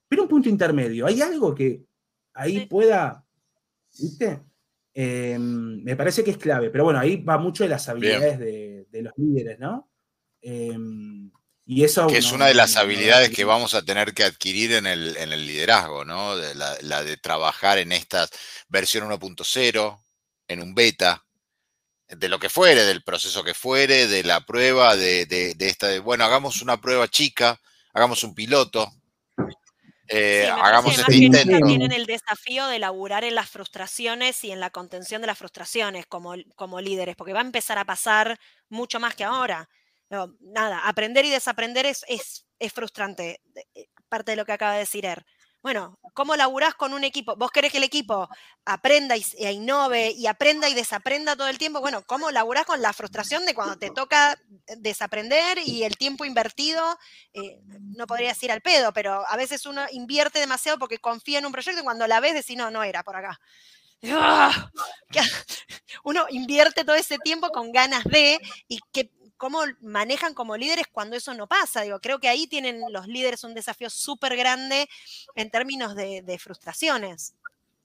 Pero un punto intermedio. ¿Hay algo que ahí pueda, ¿viste? Em, me parece que es clave, pero bueno, ahí va mucho de las habilidades de, los líderes, ¿no? Em, y eso... Que es una de las habilidades que vamos a tener que adquirir en el, liderazgo, ¿no? la, de trabajar en esta versión 1.0, en un beta, de lo que fuere, del proceso que fuere, de la prueba, de, de, de esta, de, bueno, hagamos una prueba chica, hagamos un piloto, eh, hagamos este intento. Tienen el desafío de laburar en las frustraciones y en la contención de las frustraciones como, como líderes, porque va a empezar a pasar mucho más que ahora. Nada, aprender y desaprender es, es, es frustrante, eh, parte de lo que acaba de decir Er. Bueno, ¿cómo laburás con un equipo? ¿Vos querés que el equipo aprenda y, e innove y aprenda y desaprenda todo el tiempo? Bueno, ¿cómo laburás con la frustración de cuando te toca desaprender y el tiempo invertido, eh, no podría decir al pedo, pero a veces uno invierte demasiado porque confía en un proyecto y cuando la ves decís, no, no era por acá. Uno invierte todo ese tiempo con ganas de y que cómo manejan como líderes cuando eso no pasa. Digo, creo que ahí tienen los líderes un desafío súper grande en términos de, frustraciones.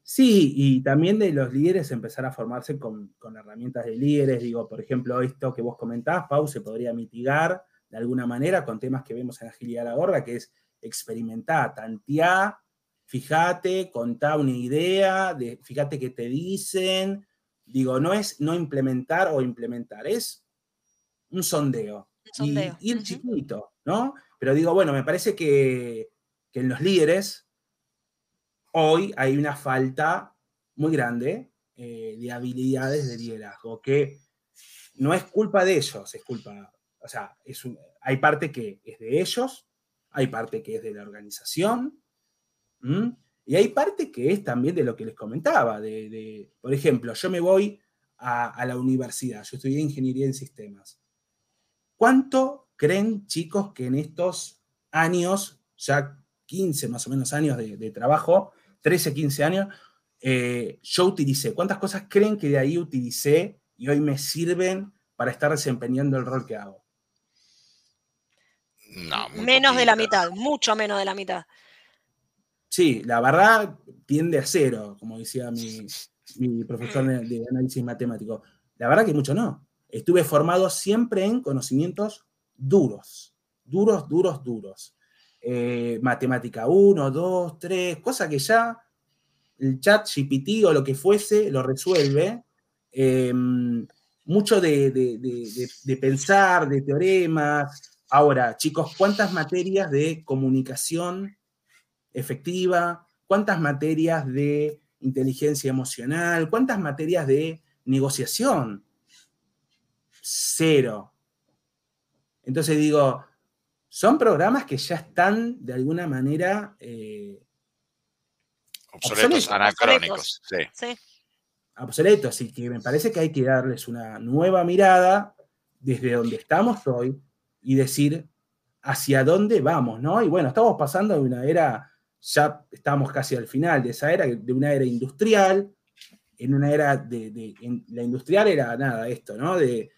Sí, y también de los líderes empezar a formarse con, herramientas de líderes. Digo, por ejemplo, esto que vos comentás, Pau, se podría mitigar de alguna manera con temas que vemos en Agilidad la Gorda, que es experimentar, tantear, fíjate, contá una idea, de, fíjate qué te dicen. Digo, no es no implementar o implementar, es un sondeo. Y, ir chiquito, ¿no? Pero digo, bueno, me parece que, en los líderes hoy hay una falta muy grande eh, de habilidades de liderazgo, que no es culpa de ellos, es culpa, o sea, es hay parte que es de ellos, hay parte que es de la organización, y hay parte que es también de lo que les comentaba, de, por ejemplo, yo me voy a, a la universidad, yo estudié ingeniería en sistemas. ¿Cuánto creen, chicos, que en estos años, ya 15 más o menos años de, trabajo, 13, 15 años, eh, yo utilicé? ¿Cuántas cosas creen que de ahí utilicé y hoy me sirven para estar desempeñando el rol que hago? No, menos de la mitad, mucho menos de la mitad. Sí, la verdad tiende a cero, como decía mi, mi profesor de, de análisis matemático. La verdad que mucho no. Estuve formado siempre en conocimientos duros, duros, duros, duros. Eh, matemática 1, 2, 3, cosa que ya el chat GPT o lo que fuese lo resuelve. Em, mucho de, de, pensar, de teoremas. Ahora, chicos, ¿cuántas materias de comunicación efectiva? ¿Cuántas materias de inteligencia emocional? ¿Cuántas materias de negociación? Cero. Entonces digo, son programas que ya están de alguna manera eh, obsoletos, anacrónicos. Sí. Obsoletos, y que me parece que hay que darles una nueva mirada desde donde estamos hoy y decir hacia dónde vamos, ¿no? Y bueno, estamos pasando de una era, ya estamos casi al final de esa era, de una era industrial, en una era de, la industrial era nada, esto, ¿no? De,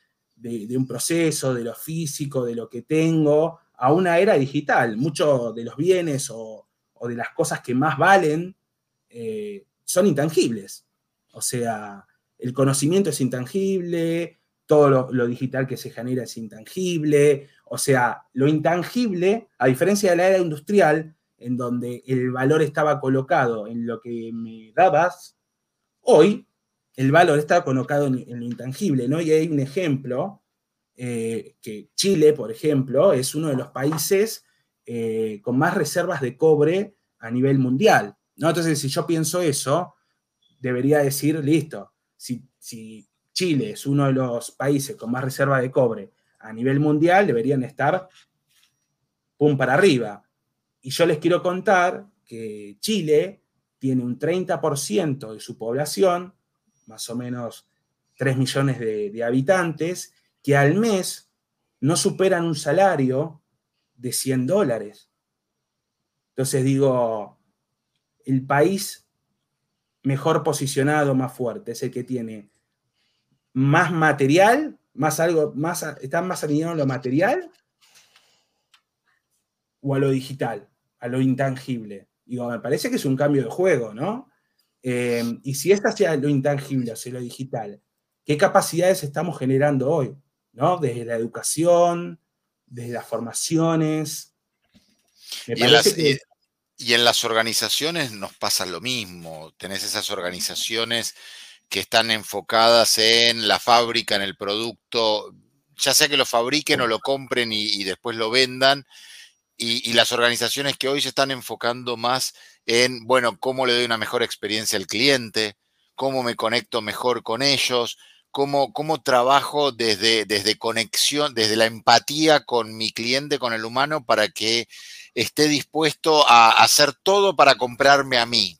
un proceso, de lo físico, de lo que tengo, a una era digital. Muchos de los bienes o, de las cosas que más valen eh, son intangibles. O sea, el conocimiento es intangible, todo lo, digital que se genera es intangible. O sea, lo intangible, a diferencia de la era industrial, en donde el valor estaba colocado en lo que me dabas, hoy el valor está colocado en, lo intangible, ¿no? Y hay un ejemplo, eh, que Chile, por ejemplo, es uno de los países eh, con más reservas de cobre a nivel mundial, ¿no? Entonces, si yo pienso eso, debería decir, listo, si, si Chile es uno de los países con más reserva de cobre a nivel mundial, deberían estar pum para arriba. Y yo les quiero contar que Chile tiene un 30% de su población, más o menos 3 millones de, habitantes, que al mes no superan un salario de 100 dólares. Entonces digo, el país mejor posicionado, más fuerte, es el que tiene más material, más algo, más, están más alineados a lo material o a lo digital, a lo intangible. Digo, me parece que es un cambio de juego, ¿no? Eh, y si es hacia lo intangible, hacia lo digital, ¿qué capacidades estamos generando hoy? ¿no? Desde la educación, desde las formaciones. y en las organizaciones nos pasa lo mismo. Tenés esas organizaciones que están enfocadas en la fábrica, en el producto, ya sea que lo fabriquen o lo compren y, después lo vendan, y, las organizaciones que hoy se están enfocando más en, bueno, cómo le doy una mejor experiencia al cliente, cómo me conecto mejor con ellos, cómo, cómo trabajo desde, desde conexión, desde la empatía con mi cliente, con el humano, para que esté dispuesto a hacer todo para comprarme a mí,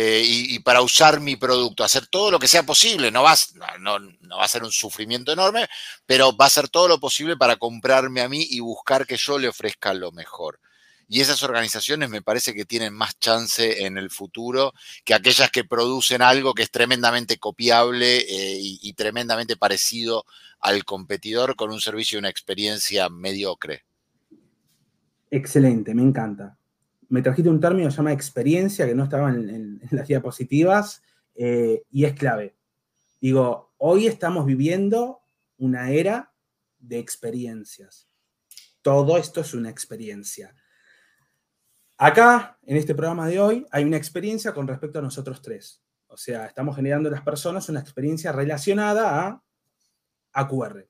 eh, y, para usar mi producto, hacer todo lo que sea posible. No va, no, no va a ser un sufrimiento enorme, pero va a ser todo lo posible para comprarme a mí y buscar que yo le ofrezca lo mejor. Y esas organizaciones me parece que tienen más chance en el futuro que aquellas que producen algo que es tremendamente copiable eh, y tremendamente parecido al competidor con un servicio y una experiencia mediocre. Excelente, me encanta me trajiste un término que se llama experiencia, que no estaba en, las diapositivas, eh, y es clave. Digo, hoy estamos viviendo una era de experiencias. Todo esto es una experiencia. Acá, en este programa de hoy, hay una experiencia con respecto a nosotros tres. O sea, estamos generando en las personas una experiencia relacionada a AQR.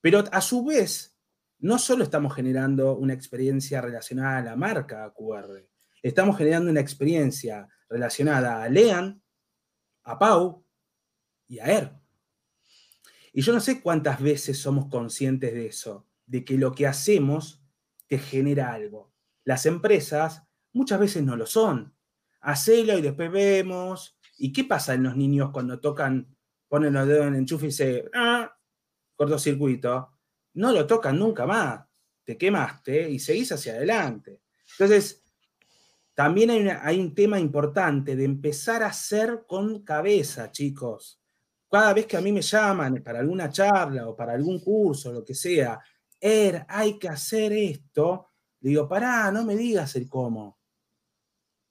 Pero a su vez, no solo estamos generando una experiencia relacionada a la marca QR, estamos generando una experiencia relacionada a Lean, a Pau y a Er. Y yo no sé cuántas veces somos conscientes de eso, de que lo que hacemos te genera algo. Las empresas muchas veces no lo son. Hacelo y después vemos. ¿Y qué pasa en los niños cuando tocan, ponen los dedos en el enchufe y se, ah, cortocircuito? No lo tocan nunca más. Te quemaste y seguís hacia adelante. Entonces, también hay, un tema importante de empezar a hacer con cabeza, chicos. Cada vez que a mí me llaman para alguna charla o para algún curso, lo que sea, Er, hay que hacer esto, digo, pará, no me digas el cómo.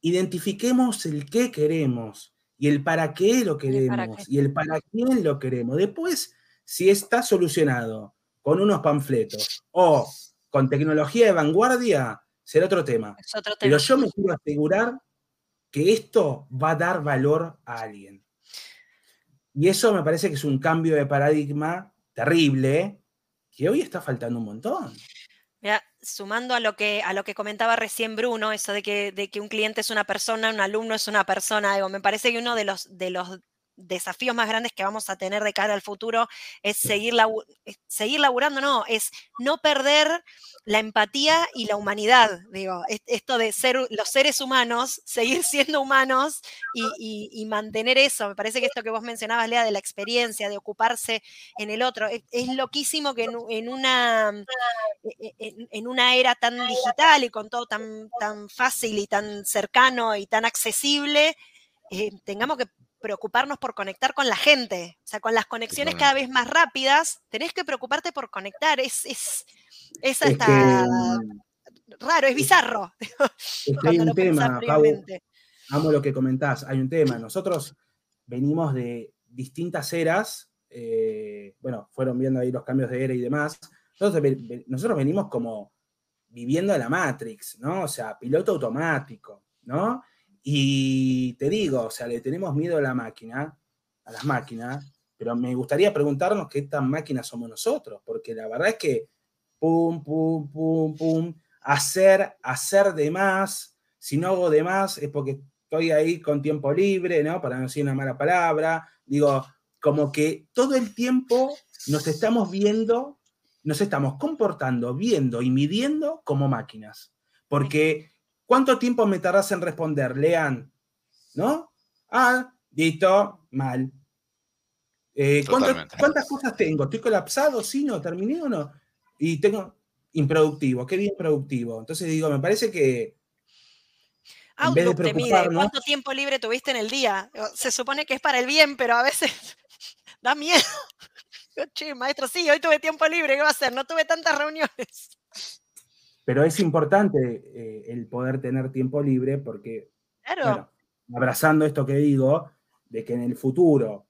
Identifiquemos el qué queremos y el para qué lo queremos y el para quién lo queremos. Después, si está solucionado con unos panfletos o con tecnología de vanguardia, será otro tema. Pero yo me quiero asegurar que esto va a dar valor a alguien. Y eso me parece que es un cambio de paradigma terrible, que hoy está faltando un montón. Mira, sumando a lo que, a lo que comentaba recién Bruno, eso de que, de que un cliente es una persona, un alumno es una persona, me parece que uno de los, de los desafíos más grandes que vamos a tener de cara al futuro es seguir, seguir laburando, no, es no perder la empatía y la humanidad, digo, esto de ser los seres humanos, seguir siendo humanos y, mantener eso. Me parece que esto que vos mencionabas, Lea, de la experiencia, de ocuparse en el otro, es, loquísimo que en, una, e, e, en, una era tan digital y con todo tan, tan fácil y tan cercano y tan accesible, eh, tengamos que preocuparnos por conectar con la gente. O sea, con las conexiones cada vez más rápidas, tenés que preocuparte por conectar. Es, es, es hasta raro, es bizarro. Es hay un tema, amo lo que comentás, hay un tema. Nosotros venimos de distintas eras, eh, bueno, fueron viendo ahí los cambios de era y demás. Nosotros, nosotros venimos como viviendo a la Matrix, ¿no? O sea, piloto automático, ¿no? Y te digo, o sea, le tenemos miedo a la máquina, a las máquinas, pero me gustaría preguntarnos qué tan máquinas somos nosotros, porque la verdad es que pum, pum, pum, pum, hacer, hacer de más, si no hago de más es porque estoy ahí con tiempo libre, ¿no? Para no decir una mala palabra, digo, como que todo el tiempo nos estamos viendo, nos estamos comportando, viendo y midiendo como máquinas, porque ¿Cuánto tiempo me tardas en responder? Lean, ¿no? Ah, listo, mal. Eh, ¿Cuántas cosas tengo? ¿Estoy colapsado? ¿Sí? ¿No? ¿Terminé o no? Y tengo improductivo, qué bien productivo. Entonces digo, me parece que. Outlook te mide cuánto tiempo libre tuviste en el día. Se supone que es para el bien, pero a veces da miedo. Che, maestro, sí, hoy tuve tiempo libre, ¿qué va a hacer? No tuve tantas reuniones. Pero es importante eh, el poder tener tiempo libre porque, claro. abrazando esto que digo, de que en el futuro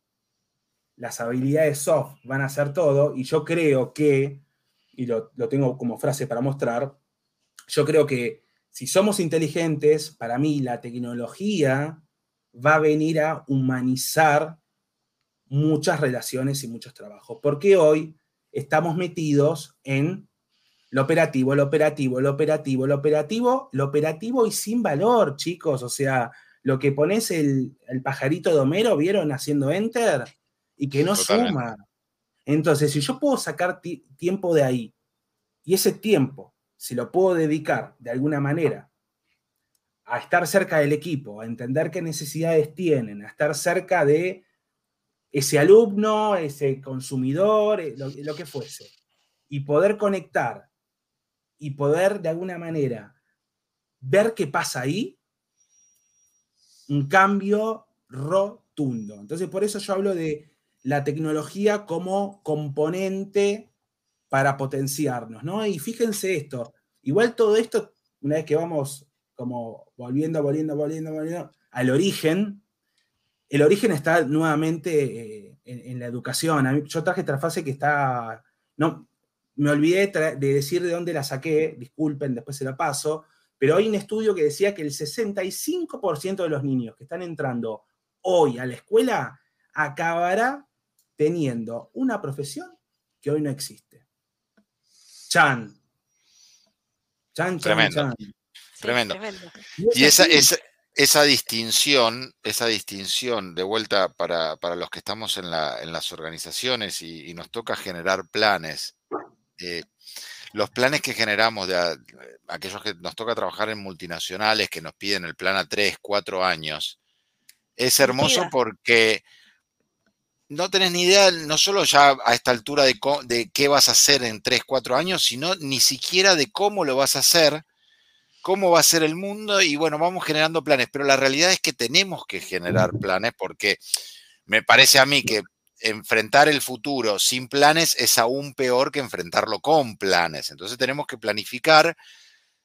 las habilidades soft van a ser todo, y yo creo que, y lo, lo tengo como frase para mostrar, yo creo que si somos inteligentes, para mí la tecnología va a venir a humanizar muchas relaciones y muchos trabajos, porque hoy estamos metidos en lo operativo, lo operativo, lo operativo, lo operativo, lo operativo y sin valor, chicos. O sea, lo que pones el, pajarito de Homero, ¿vieron? Haciendo enter y que no suma. Entonces, si yo puedo sacar tiempo de ahí y ese tiempo, si lo puedo dedicar de alguna manera a estar cerca del equipo, a entender qué necesidades tienen, a estar cerca de ese alumno, ese consumidor, eh, lo que fuese, y poder conectar y poder de alguna manera ver qué pasa ahí, un cambio rotundo. Entonces, por eso yo hablo de la tecnología como componente para potenciarnos, ¿no? Y fíjense esto, igual todo esto, una vez que vamos como volviendo, volviendo, volviendo, volviendo al origen, el origen está nuevamente eh, en, la educación. Yo traje esta frase que está, no, me olvidé de decir de dónde la saqué, disculpen, después se la paso, pero hay un estudio que decía que el 65% de los niños que están entrando hoy a la escuela acabará teniendo una profesión que hoy no existe. Chan. Chan, chan, tremendo, chan. Tremendo. Y esa, esa, distinción, esa distinción, de vuelta para, los que estamos en, las organizaciones y, nos toca generar planes eh, los planes que generamos de aquellos que nos toca trabajar en multinacionales que nos piden el plan a tres, cuatro años, es hermoso porque no tenés ni idea, no solo ya a esta altura de, de, qué vas a hacer en tres, cuatro años, sino ni siquiera de cómo lo vas a hacer, cómo va a ser el mundo y bueno, vamos generando planes, pero la realidad es que tenemos que generar planes porque me parece a mí que enfrentar el futuro sin planes es aún peor que enfrentarlo con planes. Entonces tenemos que planificar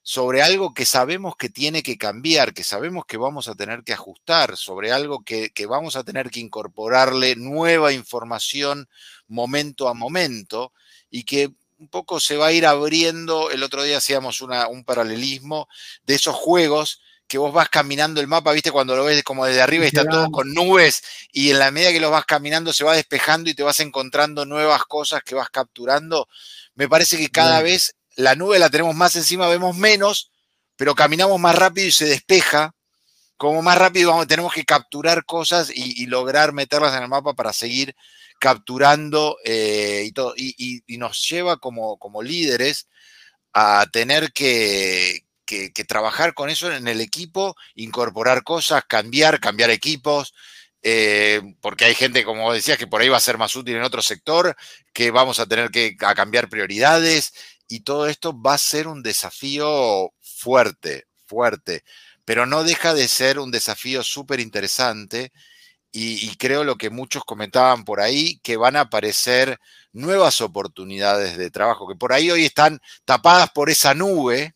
sobre algo que sabemos que tiene que cambiar, que sabemos que vamos a tener que ajustar, sobre algo que, vamos a tener que incorporarle nueva información momento a momento y que un poco se va a ir abriendo. El otro día hacíamos un paralelismo de esos juegos que vos vas caminando el mapa, viste, cuando lo ves como desde arriba y está todo con nubes, y en la medida que lo vas caminando se va despejando y te vas encontrando nuevas cosas que vas capturando. Me parece que cada vez la nube la tenemos más encima, vemos menos, pero caminamos más rápido y se despeja como más rápido tenemos que capturar cosas y, lograr meterlas en el mapa para seguir capturando eh, y, todo, y, nos lleva como, como líderes a tener que, trabajar con eso en el equipo, incorporar cosas, cambiar, cambiar equipos, eh, porque hay gente, como decías, que por ahí va a ser más útil en otro sector, que vamos a tener que cambiar prioridades y todo esto va a ser un desafío fuerte, fuerte, pero no deja de ser un desafío súper interesante y, creo lo que muchos comentaban por ahí, que van a aparecer nuevas oportunidades de trabajo, que por ahí hoy están tapadas por esa nube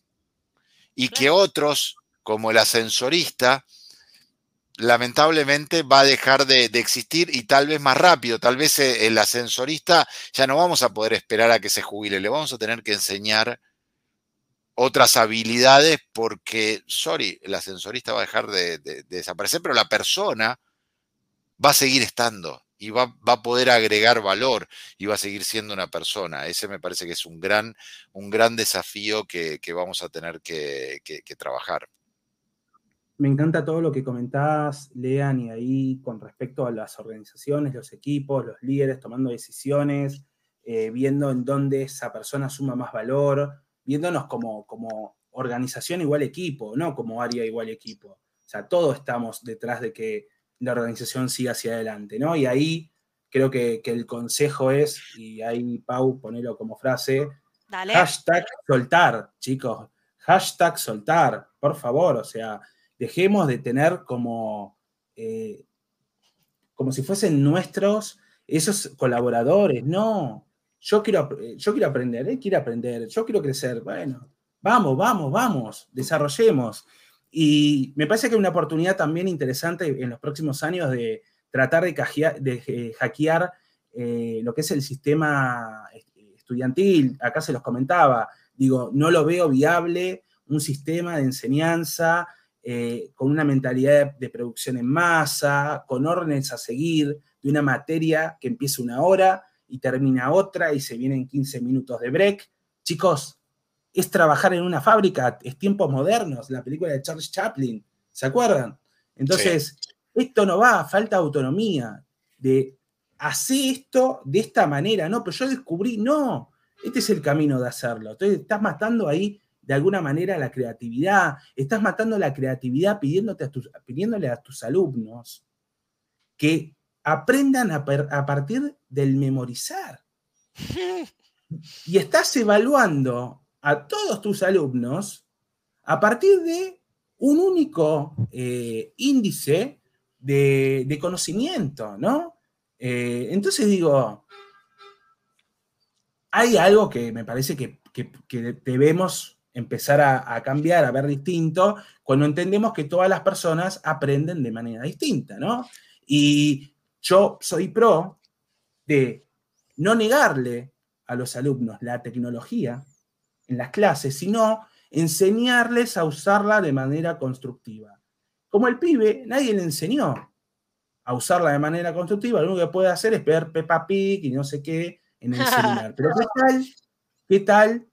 y que otros, como el ascensorista, lamentablemente va a dejar de, existir y tal vez más rápido. Tal vez eh, el ascensorista ya no vamos a poder esperar a que se jubile, le vamos a tener que enseñar otras habilidades porque, sorry, el ascensorista va a dejar de, desaparecer, pero la persona va a seguir estando y va, a poder agregar valor y va a seguir siendo una persona. Ese me parece que es un gran, un gran desafío que, vamos a tener que, trabajar. Me encanta todo lo que comentás, Lean, y ahí con respecto a las organizaciones, los equipos, los líderes tomando decisiones, eh, viendo en dónde esa persona suma más valor, viéndonos como, como organización igual equipo, no como área igual equipo. O sea, todos estamos detrás de que la organización siga hacia adelante, ¿no? Y ahí creo que, el consejo es, y ahí Pau, ponelo como frase, hashtag soltar, chicos, hashtag soltar, por favor, o sea, dejemos de tener como, eh, como si fuesen nuestros esos colaboradores, no, yo quiero, yo quiero aprender, él quiere aprender, yo quiero crecer. Bueno, vamos, vamos, vamos, desarrollemos. Y me parece que hay una oportunidad también interesante en los próximos años de tratar de, hackear eh, lo que es el sistema estudiantil. Acá se los comentaba, digo, no lo veo viable un sistema de enseñanza eh, con una mentalidad de, de, producción en masa, con órdenes a seguir, de una materia que empieza una hora y termina otra y se vienen 15 minutos de break. Chicos, es trabajar en una fábrica, es tiempos modernos, la película de Charles Chaplin, ¿se acuerdan? Entonces, esto no va, falta autonomía de hacer esto de esta manera, no, pero yo descubrí, no, este es el camino de hacerlo. Entonces, estás matando ahí de alguna manera la creatividad, estás matando la creatividad pidiéndote a tus, pidiéndole a tus alumnos que aprendan a, partir del memorizar. Y estás evaluando a todos tus alumnos a partir de un único eh, índice de, conocimiento, ¿no? Eh, entonces digo, hay algo que me parece que, debemos empezar a, a, cambiar, a ver distinto, cuando entendemos que todas las personas aprenden de manera distinta, ¿no? Y yo soy pro de no negarle a los alumnos la tecnología en las clases, sino enseñarles a usarla de manera constructiva. Como el pibe, nadie le enseñó a usarla de manera constructiva, lo único que puede hacer es ver Peppa Pig y no sé qué en el celular. Pero ¿qué tal? ¿Qué tal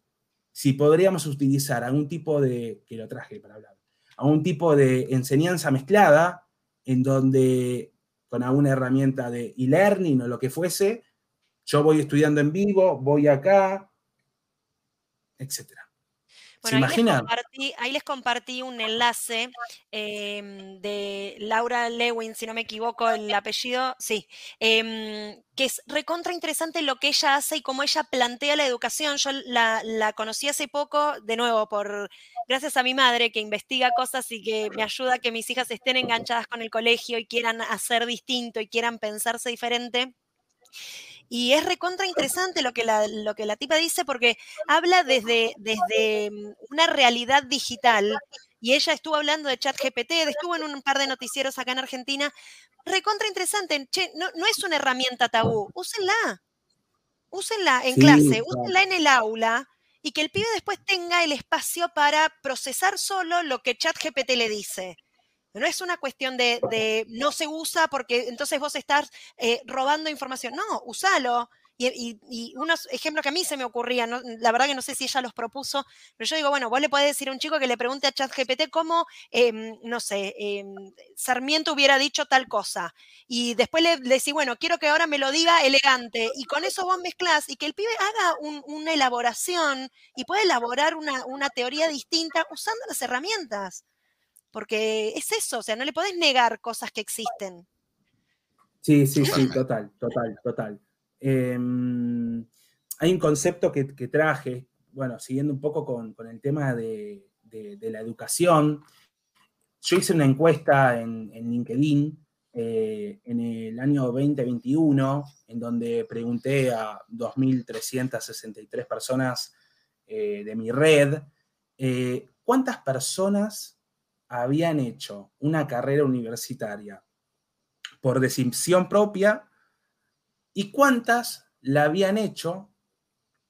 si podríamos utilizar algún tipo de, que lo traje para hablar, a un tipo de enseñanza mezclada en donde con alguna herramienta de e-learning o lo que fuese, yo voy estudiando en vivo, voy acá, etcétera. Bueno, ahí les, compartí, ahí les, compartí, un enlace em, de Laura Lewin, si no me equivoco el apellido, sí, em, que es recontra interesante lo que ella hace y cómo ella plantea la educación. Yo la, la, conocí hace poco, de nuevo, por gracias a mi madre que investiga cosas y que me ayuda a que mis hijas estén enganchadas con el colegio y quieran hacer distinto y quieran pensarse diferente. Y es recontra interesante lo que la, lo que la tipa dice porque habla desde, desde mm, una realidad digital y ella estuvo hablando de chat GPT, estuvo en un par de noticieros acá en Argentina. Recontra interesante. Che, no, no es una herramienta tabú, úsenla. Úsenla en clase, úsenla en el aula y que el pibe después tenga el espacio para procesar solo lo que ChatGPT le dice. No es una cuestión de, no se usa porque entonces vos estás eh, robando información. No, usalo. Y, unos ejemplos que a mí se me ocurrían, la verdad que no sé si ella los propuso, pero yo digo, bueno, vos le podés decir a un chico que le pregunte a ChatGPT cómo, em, no sé, em, Sarmiento hubiera dicho tal cosa. Y después le, decís, bueno, quiero que ahora me lo diga elegante. Y con eso vos mezclas y que el pibe haga una elaboración y pueda elaborar una teoría distinta usando las herramientas. Porque es eso, o sea, no le podés negar cosas que existen. Sí, sí, sí, total, total, total. Em, hay un concepto que, traje, bueno, siguiendo un poco con, el tema de, la educación. Yo hice una encuesta en, LinkedIn eh, en el año 2021, en donde pregunté a 2.363 personas eh, de mi red eh, cuántas personas habían hecho una carrera universitaria por decisión propia y cuántas la habían hecho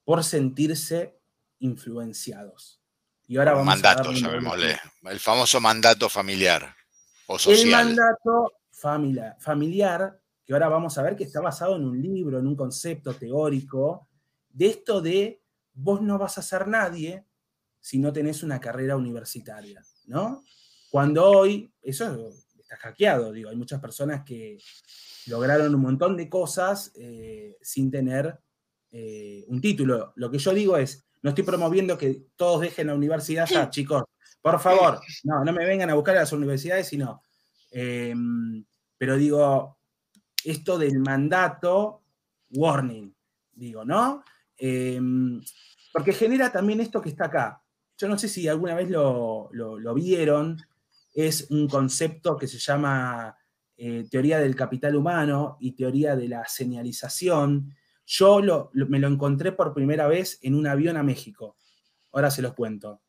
por sentirse influenciados. Y ahora vamos mandato, llamémosle, el famoso mandato familiar o social. El mandato familiar, familiar, que ahora vamos a ver que está basado en un libro, en un concepto teórico, de esto de vos no vas a ser nadie si no tenés una carrera universitaria, ¿no? Cuando hoy, eso está hackeado, digo, hay muchas personas que lograron un montón de cosas eh, sin tener eh, un título. Lo que yo digo es, no estoy promoviendo que todos dejen la universidad ya, chicos. Por favor, no, no me vengan a buscar a las universidades, sino, em, pero digo, esto del mandato, warning, digo, ¿no? Em, porque genera también esto que está acá. Yo no sé si alguna vez lo vieron, es un concepto que se llama eh, teoría del capital humano y teoría de la señalización. Yo me lo encontré por primera vez en un avión a México. Ahora se los cuento.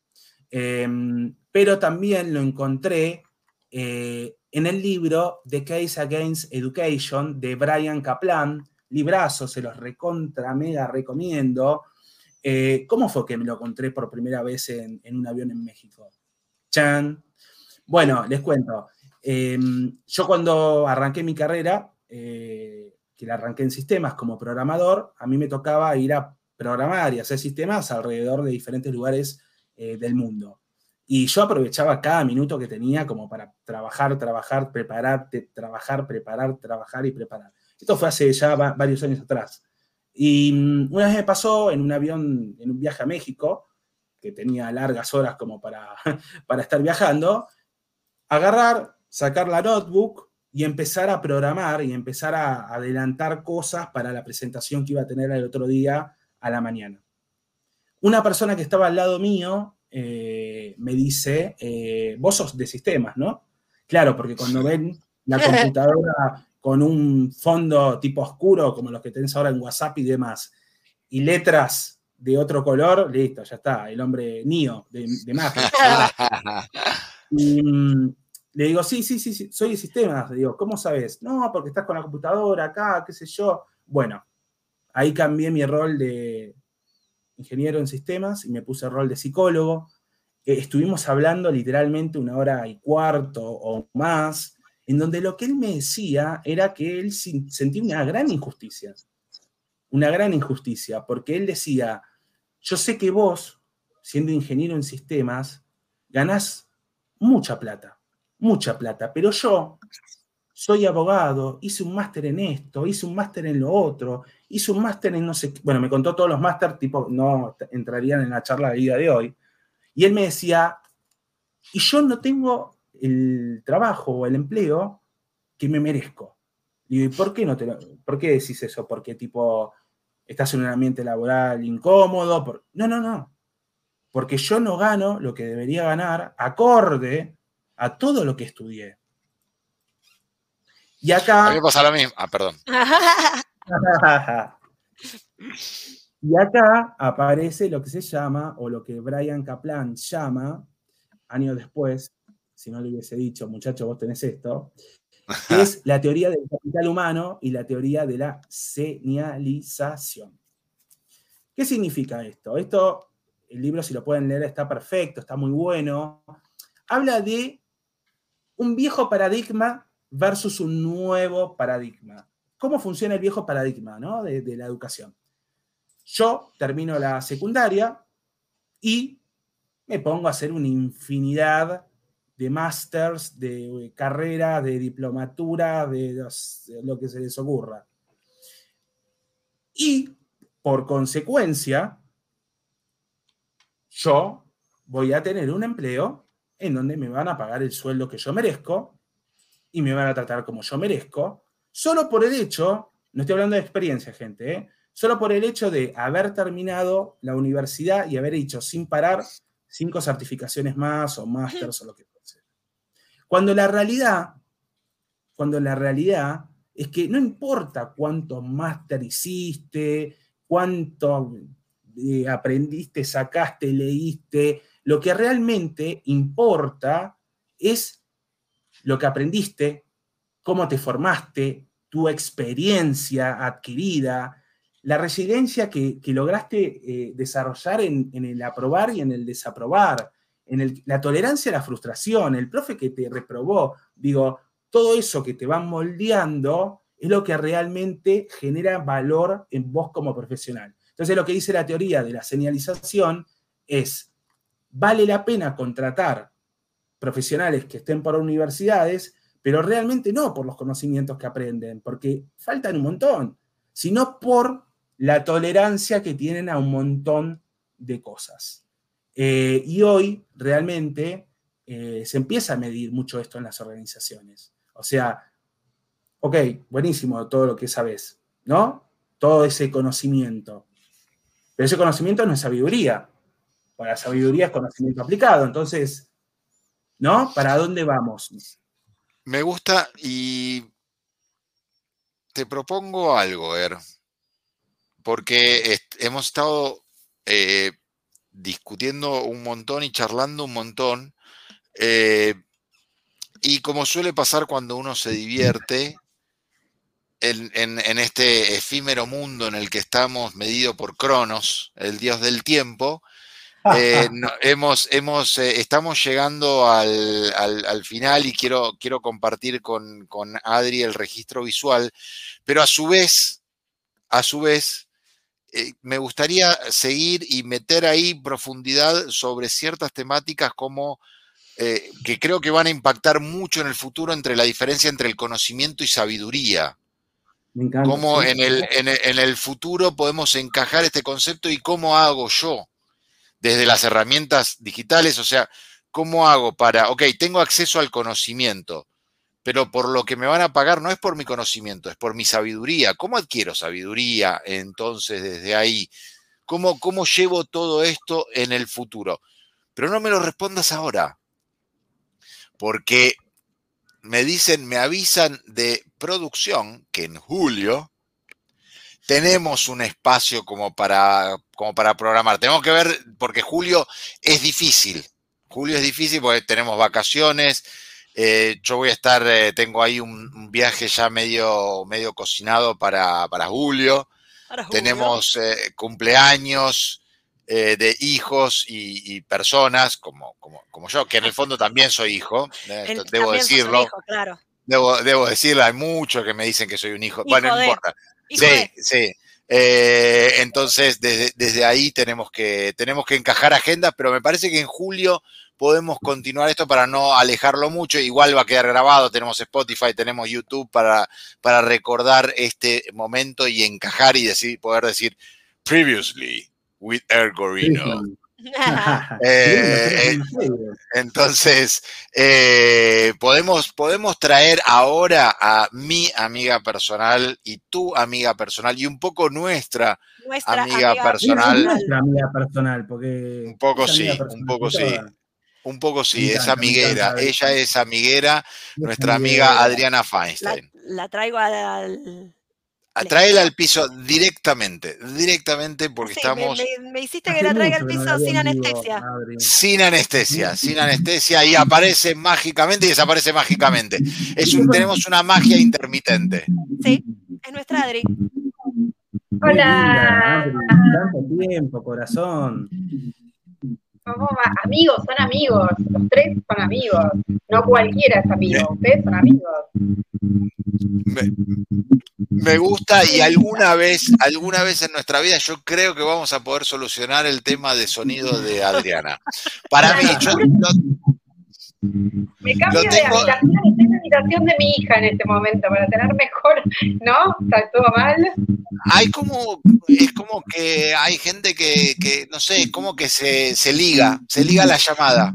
Em, pero también lo encontré eh, en el libro The Case Against Education de Brian Kaplan. Librazo, se los recontra, mega recomiendo. Eh, ¿Cómo fue que me lo encontré por primera vez en, en un avión en México? Chan. Bueno, les cuento. Em, yo cuando arranqué mi carrera, eh, que la arranqué en sistemas como programador, a mí me tocaba ir a programar y hacer sistemas alrededor de diferentes lugares eh, del mundo. Y yo aprovechaba cada minuto que tenía como para trabajar, trabajar, preparar, trabajar, preparar, trabajar y preparar. Esto fue hace ya varios años atrás. Y mm, una vez me pasó en un avión, en un viaje a México, que tenía largas horas como para, para estar viajando, agarrar, sacar la notebook y empezar a programar y empezar a adelantar cosas para la presentación que iba a tener el otro día a la mañana. Una persona que estaba al lado mío eh, me dice, eh, vos sos de sistemas, ¿no? Claro, porque cuando ven la computadora con un fondo tipo oscuro, como los que tenés ahora en WhatsApp y demás, y letras de otro color, listo, ya está, el hombre mío de, de magia. le digo, sí, sí, sí, sí, soy de sistemas. Le digo, ¿cómo sabes? No, porque estás con la computadora acá, qué sé yo. Bueno, ahí cambié mi rol de ingeniero en sistemas y me puse el rol de psicólogo. Eh, estuvimos hablando literalmente una hora y cuarto o más, en donde lo que él me decía era que él sentía una gran injusticia. Una gran injusticia, porque él decía, yo sé que vos, siendo ingeniero en sistemas, ganás mucha plata mucha plata, pero yo soy abogado, hice un máster en esto, hice un máster en lo otro, hice un máster en no sé qué, bueno, me contó todos los máster, tipo, no entrarían en la charla de día de hoy, y él me decía, y yo no tengo el trabajo o el empleo que me merezco. Y digo, ¿y por qué no te por qué decís eso? Porque tipo, estás en un ambiente laboral incómodo, no, no, no, porque yo no gano lo que debería ganar acorde a todo lo que estudié. Y acá... A mí pasa lo mismo. Ah, perdón. y acá aparece lo que se llama, o lo que Brian Kaplan llama, años después, si no le hubiese dicho, muchacho, vos tenés esto, es la teoría del capital humano y la teoría de la señalización. ¿Qué significa esto? Esto, el libro, si lo pueden leer, está perfecto, está muy bueno. Habla de un viejo paradigma versus un nuevo paradigma. cómo funciona el viejo paradigma ¿no? de, la educación. Yo termino la secundaria y me pongo a hacer una infinidad de másters, de carrera, de diplomatura, de lo que se les ocurra. Y por consecuencia, yo voy a tener un empleo en donde me van a pagar el sueldo que yo merezco y me van a tratar como yo merezco, solo por el hecho, no estoy hablando de experiencia, gente, ¿eh? solo por el hecho de haber terminado la universidad y haber hecho sin parar cinco certificaciones más o másters o lo que fuese. Cuando la realidad, cuando la realidad es que no importa cuánto máster hiciste, cuánto aprendiste, sacaste, leíste, lo que realmente importa es lo que aprendiste, cómo te formaste, tu experiencia adquirida, la resiliencia que, lograste eh, desarrollar en, el aprobar y en el desaprobar, en la tolerancia a la frustración, el profe que te reprobó, digo, todo eso que te van moldeando es lo que realmente genera valor en vos como profesional. Entonces lo que dice la teoría de la señalización es, vale la pena contratar profesionales que estén por universidades, pero realmente no por los conocimientos que aprenden, porque faltan un montón, sino por la tolerancia que tienen a un montón de cosas. Eh, y hoy realmente eh, se empieza a medir mucho esto en las organizaciones. O sea, ok, buenísimo todo lo que sabes, ¿no? Todo ese conocimiento. Pero ese conocimiento no es sabiduría. Para la sabiduría es conocimiento aplicado. Entonces, ¿no? ¿Para dónde vamos? Me gusta y te propongo algo, Er porque hemos estado eh, discutiendo un montón y charlando un montón. Eh, y como suele pasar cuando uno se divierte, en, este efímero mundo en el que estamos medido por Cronos, el dios del tiempo, eh, hemos, hemos, estamos llegando al, final y quiero, quiero compartir con, con Adri el registro visual, pero a su vez, a su vez, eh, me gustaría seguir y meter ahí profundidad sobre ciertas temáticas como eh, que creo que van a impactar mucho en el futuro entre la diferencia entre el conocimiento y sabiduría. Me cómo en, el, en, el, futuro podemos encajar este concepto y cómo hago yo desde las herramientas digitales, o sea, cómo hago para, ok, tengo acceso al conocimiento, pero por lo que me van a pagar no es por mi conocimiento, es por mi sabiduría. ¿Cómo adquiero sabiduría entonces desde ahí? ¿Cómo, cómo llevo todo esto en el futuro? Pero no me lo respondas ahora, porque me dicen, me avisan de producción que en julio tenemos un espacio como para, como para programar. Tenemos que ver, porque julio es difícil. Julio es difícil porque tenemos vacaciones, eh, yo voy a estar, eh, tengo ahí un, viaje ya medio, medio cocinado para, julio. Tenemos eh, cumpleaños de hijos y, personas como, como, yo, que en el fondo también soy hijo, debo decirlo. debo, debo, decirlo, hay muchos que me dicen que soy un hijo. bueno, no importa. sí, sí. entonces, desde, desde, ahí tenemos que, tenemos que encajar agendas, pero me parece que en julio podemos continuar esto para no alejarlo mucho. Igual va a quedar grabado, tenemos Spotify, tenemos YouTube para, para recordar este momento y encajar y decir, poder decir previously with Ergorino. Eh, entonces, eh, podemos, podemos traer ahora a mi amiga personal y tu amiga personal y un poco nuestra, amiga, personal. Nuestra amiga personal, porque. Un poco sí, un poco sí. Un poco sí, es amiguera. Ella es amiguera, nuestra amiga Adriana Feinstein. La, traigo al. Traela al piso directamente, directamente porque estamos... Me, hiciste que la traiga al piso sin anestesia. Sin anestesia, sin anestesia y aparece mágicamente y desaparece mágicamente. Es un, tenemos una magia intermitente. Sí, es nuestra Adri. Hola. Tanto tiempo, corazón. Somos amigos, son amigos, los tres son amigos, no cualquiera es amigo, ustedes son amigos. Me, gusta y alguna vez, alguna vez en nuestra vida yo creo que vamos a poder solucionar el tema de sonido de Adriana. Para mí, yo, me cambio de habitación, estoy en la habitación de mi hija en este momento para tener mejor, ¿no? Está todo mal. Hay como, es como que hay gente que, que no sé, es como que se, se, liga, se liga la llamada.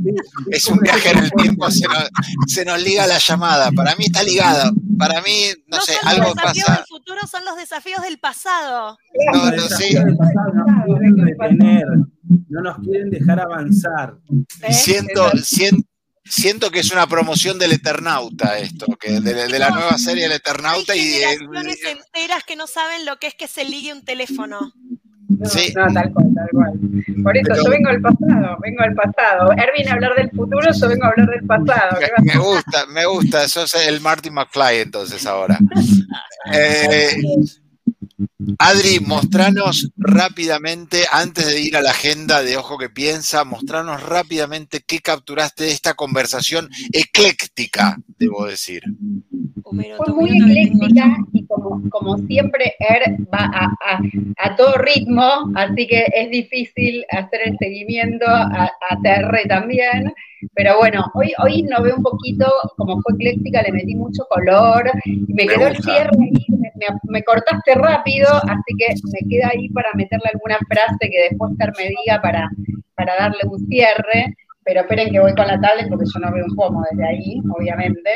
Es un viaje en el tiempo, se nos, se nos liga la llamada. Para mí está ligada. Para mí, no, sé, algo pasa. Los desafíos del futuro son los desafíos del pasado. No, no, sí. no quieren retener, no nos quieren dejar avanzar. Siento, siento siento que es una promoción del Eternauta esto, que de, la nueva serie del Eternauta. Hay generaciones y, enteras que no saben lo que es que se ligue un teléfono. sí. no, tal cual, tal cual. Por eso yo vengo del pasado, vengo del pasado. Erwin a hablar del futuro, yo vengo a hablar del pasado. Me, gusta, me gusta, eso es el Martin McFly entonces ahora. eh, Adri, mostranos rápidamente, antes de ir a la agenda de Ojo que Piensa, mostranos rápidamente qué capturaste de esta conversación ecléctica, debo decir. Fue muy ecléctica y como, siempre, Er va a, todo ritmo, así que es difícil hacer el seguimiento a, a TR también. Pero bueno, hoy, hoy no veo un poquito, como fue ecléctica, le metí mucho color, y me, quedó el cierre ahí, me, cortaste rápido, así que me queda ahí para meterle alguna frase que después Ter me diga para, para darle un cierre. Pero esperen que voy con la tablet porque yo no veo un pomo desde ahí, obviamente.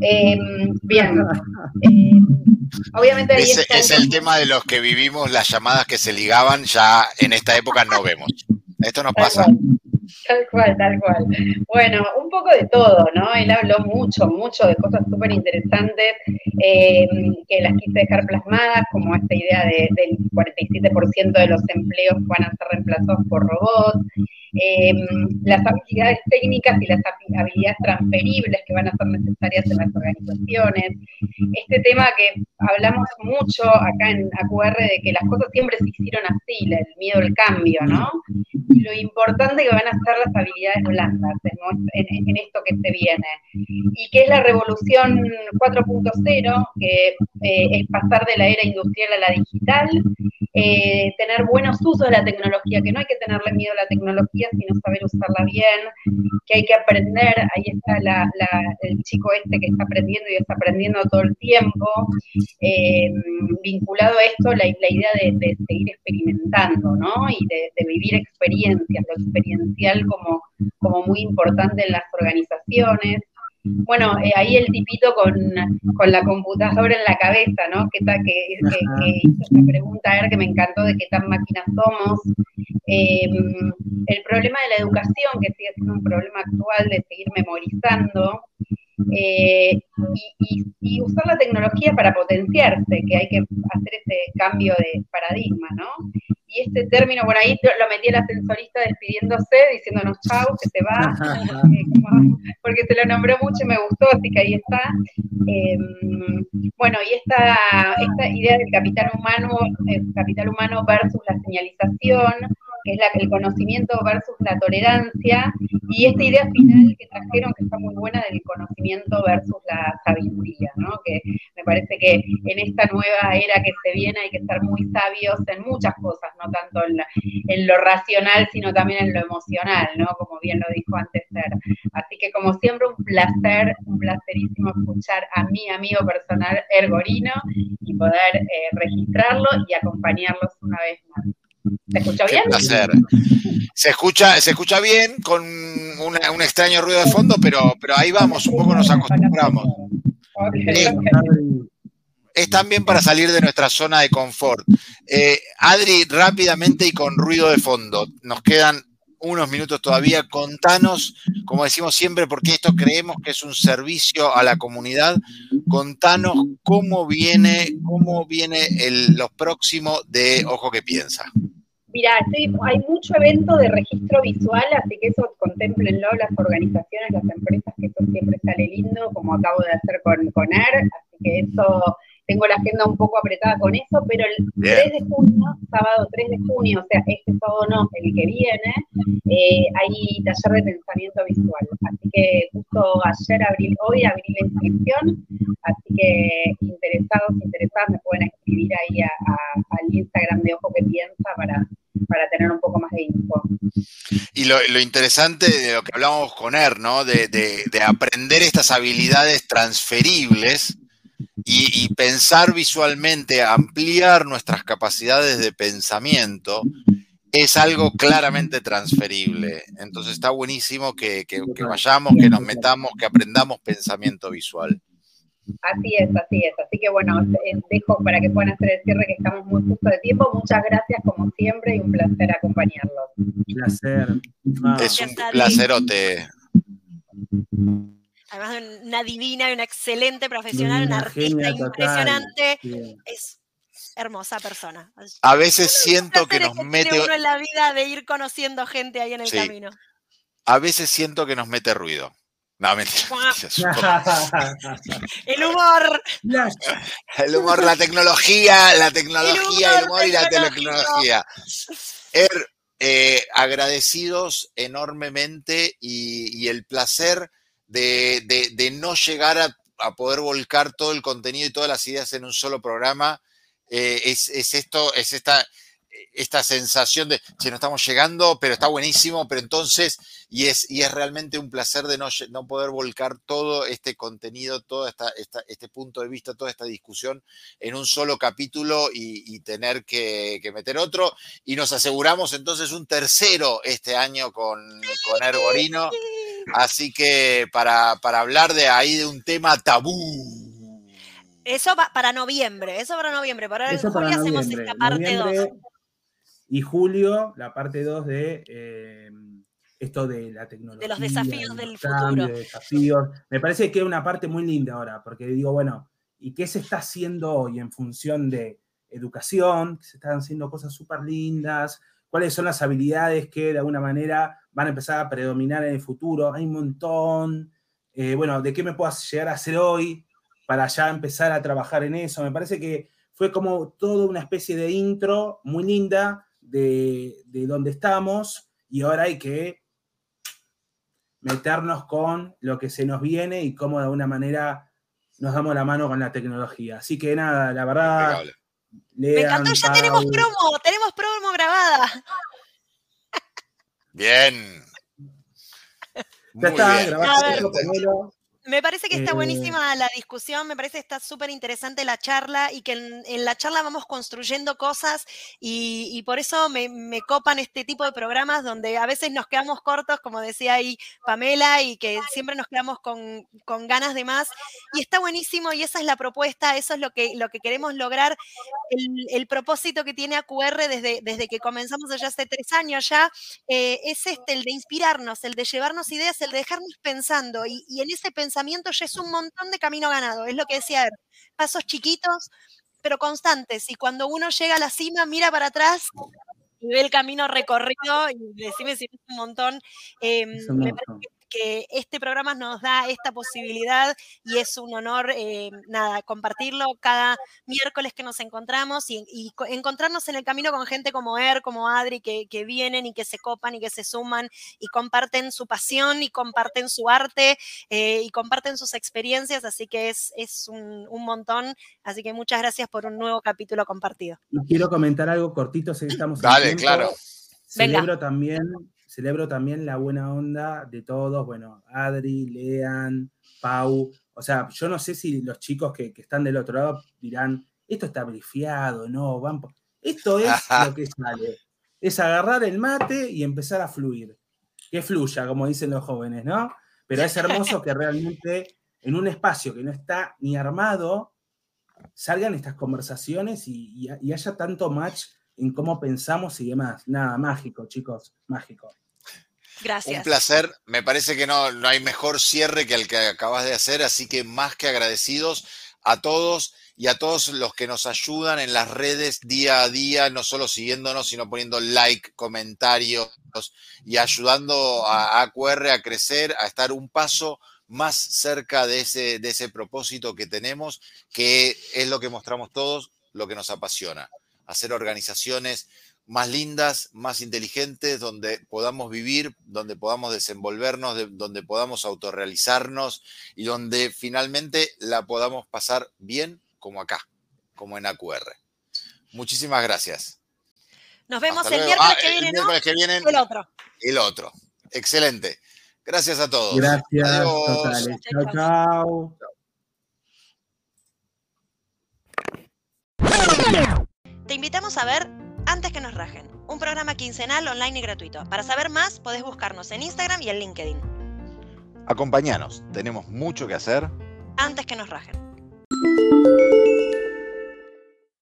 Em, bien. Em, obviamente ahí es el tema de los que vivimos las llamadas que se ligaban, ya en esta época no vemos. Esto nos pasa. Tal cual, tal cual. Bueno, un poco de todo, ¿no? Él habló mucho, mucho de cosas súper interesantes eh, que las quise dejar plasmadas, como esta idea de, del 47% de los empleos van a ser reemplazados por robots, eh, las habilidades técnicas y las habilidades transferibles que van a ser necesarias en las organizaciones. Este tema que hablamos mucho acá en AQR de que las cosas siempre se hicieron así, el miedo al cambio, ¿no? Y lo importante que van a ser las habilidades blandas en, esto que se viene. Y que es la revolución 4.0, que eh, es pasar de la era industrial a la digital, eh, tener buenos usos de la tecnología, que no hay que tenerle miedo a la tecnología, sino saber usarla bien, que hay que aprender, ahí está el chico este que está aprendiendo y está aprendiendo todo el tiempo, eh, vinculado a esto la, idea de, seguir experimentando, ¿no? Y de, vivir experiencias, lo experiencial como, como muy importante en las organizaciones, bueno, eh, ahí el tipito con, la computadora en la cabeza, ¿no? Que, que, hizo esa pregunta, a ver, que me encantó de qué tan máquinas somos. Em, el problema de la educación, que sigue siendo un problema actual de seguir memorizando. Eh, y, usar la tecnología para potenciarse, que hay que hacer ese cambio de paradigma, ¿no? Y este término, por ahí lo metí el ascensorista despidiéndose, diciéndonos chau, que se va, eh, porque se lo nombró mucho y me gustó, así que ahí está. Em, bueno, y esta, esta idea del capital humano, el capital humano versus la señalización, que es la, el conocimiento versus la tolerancia, y esta idea final que trajeron, que está muy buena, del conocimiento versus la sabiduría, ¿no? que me parece que en esta nueva era que se viene hay que ser muy sabios en muchas cosas, no tanto en, lo racional, sino también en lo emocional, ¿no? como bien lo dijo antes Ser. Así que como siempre, un placer, un placerísimo escuchar a mi amigo personal Ergorino y poder eh, registrarlo y acompañarlos una vez más. ¿Se escucha bien? Se escucha, se escucha bien, con un extraño ruido de fondo, pero, pero ahí vamos, un poco nos acostumbramos. Es, también para salir de nuestra zona de confort. Eh, Adri, rápidamente y con ruido de fondo, nos quedan unos minutos todavía. Contanos, como decimos siempre, porque esto creemos que es un servicio a la comunidad. Contanos cómo viene, cómo viene el, lo próximo de Ojo que Piensa. Mira, hay mucho evento de registro visual, así que eso contemplenlo las organizaciones, las empresas, que eso siempre sale lindo, como acabo de hacer con, con así que eso tengo la agenda un poco apretada con eso, pero el 3 de junio, sábado 3 de junio, o sea, este sábado no, el que viene, eh, hay taller de pensamiento visual. Así que justo ayer abrí, hoy abrí la inscripción, así que interesados, interesadas me pueden escribir ahí al Instagram de Ojo que Piensa para, para tener un poco más de info. Y lo, interesante de lo que hablamos con Er, ¿no? De, de aprender estas habilidades transferibles y, pensar visualmente, ampliar nuestras capacidades de pensamiento, es algo claramente transferible. Entonces está buenísimo que, vayamos, que nos metamos, que aprendamos pensamiento visual. Así es, así es. Así que bueno, eh, dejo para que puedan hacer el cierre que estamos muy justo de tiempo. Muchas gracias como siempre y un placer acompañarlos. Un placer. Es un placerote además de una divina y una excelente profesional, una, artista impresionante, es hermosa persona. A veces siento que nos mete uno en la vida de ir conociendo gente ahí en el camino. A veces siento que nos mete ruido. No, mentira. el humor. El humor, la tecnología, la tecnología, el humor, y la tecnología. Er, eh, agradecidos enormemente y, el placer de, no llegar a, poder volcar todo el contenido y todas las ideas en un solo programa. Eh, es, esto, es esta, esta sensación de, si no estamos llegando, pero está buenísimo, pero entonces, y es, y es realmente un placer de no, no poder volcar todo este contenido, todo esta, este punto de vista, toda esta discusión en un solo capítulo y, tener que, meter otro. Y nos aseguramos entonces un tercero este año con, con Erborino. Así que para, hablar de ahí de un tema tabú. Eso va para noviembre, eso para noviembre. Para eso julio hacemos esta parte 2. Y julio, la parte 2 de eh, esto de la tecnología. De los desafíos del futuro. Desafíos. Me parece que es una parte muy linda ahora, porque digo, bueno, ¿y qué se está haciendo hoy en función de educación? Se están haciendo cosas súper lindas. ¿Cuáles son las habilidades que de alguna manera van a empezar a predominar en el futuro. Hay un montón. Eh, bueno, ¿de qué me puedo llegar a hacer hoy para ya empezar a trabajar en eso? Me parece que fue como toda una especie de intro muy linda de, de dónde estamos y ahora hay que meternos con lo que se nos viene y cómo de alguna manera nos damos la mano con la tecnología. Así que nada, la verdad. Me encantó, ya tenemos promo, tenemos promo grabada. Bien. Ya está, grabado. Me parece que está eh, buenísima la discusión, me parece que está súper interesante la charla y que en, la charla vamos construyendo cosas y, por eso me, copan este tipo de programas donde a veces nos quedamos cortos, como decía ahí Pamela, y que siempre nos quedamos con, ganas de más. Y está buenísimo y esa es la propuesta, eso es lo que, lo que queremos lograr. El, propósito que tiene AQR desde, desde que comenzamos ya hace tres años ya, eh, es este, el de inspirarnos, el de llevarnos ideas, el de dejarnos pensando y, y en ese pensamiento pensamiento ya es un montón de camino ganado. Es lo que decía, pasos chiquitos, pero constantes. Y cuando uno llega a la cima, mira para atrás y ve el camino recorrido y decime si es un montón. Eh, me parece que que este programa nos da esta posibilidad y es un honor, eh, nada, compartirlo cada miércoles que nos encontramos y, encontrarnos en el camino con gente como Er, como Adri, que, vienen y que se copan y que se suman y comparten su pasión y comparten su arte eh, y comparten sus experiencias, así que es, es un, montón, así que muchas gracias por un nuevo capítulo compartido. quiero comentar algo cortito, si estamos Dale, claro. Celebro también celebro también la buena onda de todos, bueno, Adri, Lean, Pau, o sea, yo no sé si los chicos que, están del otro lado dirán, esto está brifiado, no, van Esto es lo que sale, es agarrar el mate y empezar a fluir, que fluya, como dicen los jóvenes, ¿no? Pero es hermoso que realmente en un espacio que no está ni armado, salgan estas conversaciones y haya tanto match en cómo pensamos y demás. Nada, mágico, chicos, mágico. Gracias. Un placer. Me parece que no, no hay mejor cierre que el que acabas de hacer, así que más que agradecidos a todos y a todos los que nos ayudan en las redes día a día, no solo siguiéndonos, sino poniendo like, comentarios y ayudando a AQR a crecer, a estar un paso más cerca de ese, de ese propósito que tenemos, que es lo que mostramos todos, lo que nos apasiona. Hacer organizaciones más lindas, más inteligentes, donde podamos vivir, donde podamos desenvolvernos, donde podamos autorrealizarnos y donde finalmente la podamos pasar bien como acá, como en AQR. Muchísimas gracias. Nos vemos el miércoles, ah, que viene, el miércoles que viene. El otro. El otro. Excelente. Gracias a todos. Gracias. Totales. Chao, chao. Te invitamos a ver antes que nos rajen, un programa quincenal online y gratuito. Para saber más, podés buscarnos en Instagram y en LinkedIn. Acompáñanos, tenemos mucho que hacer. Antes que nos rajen.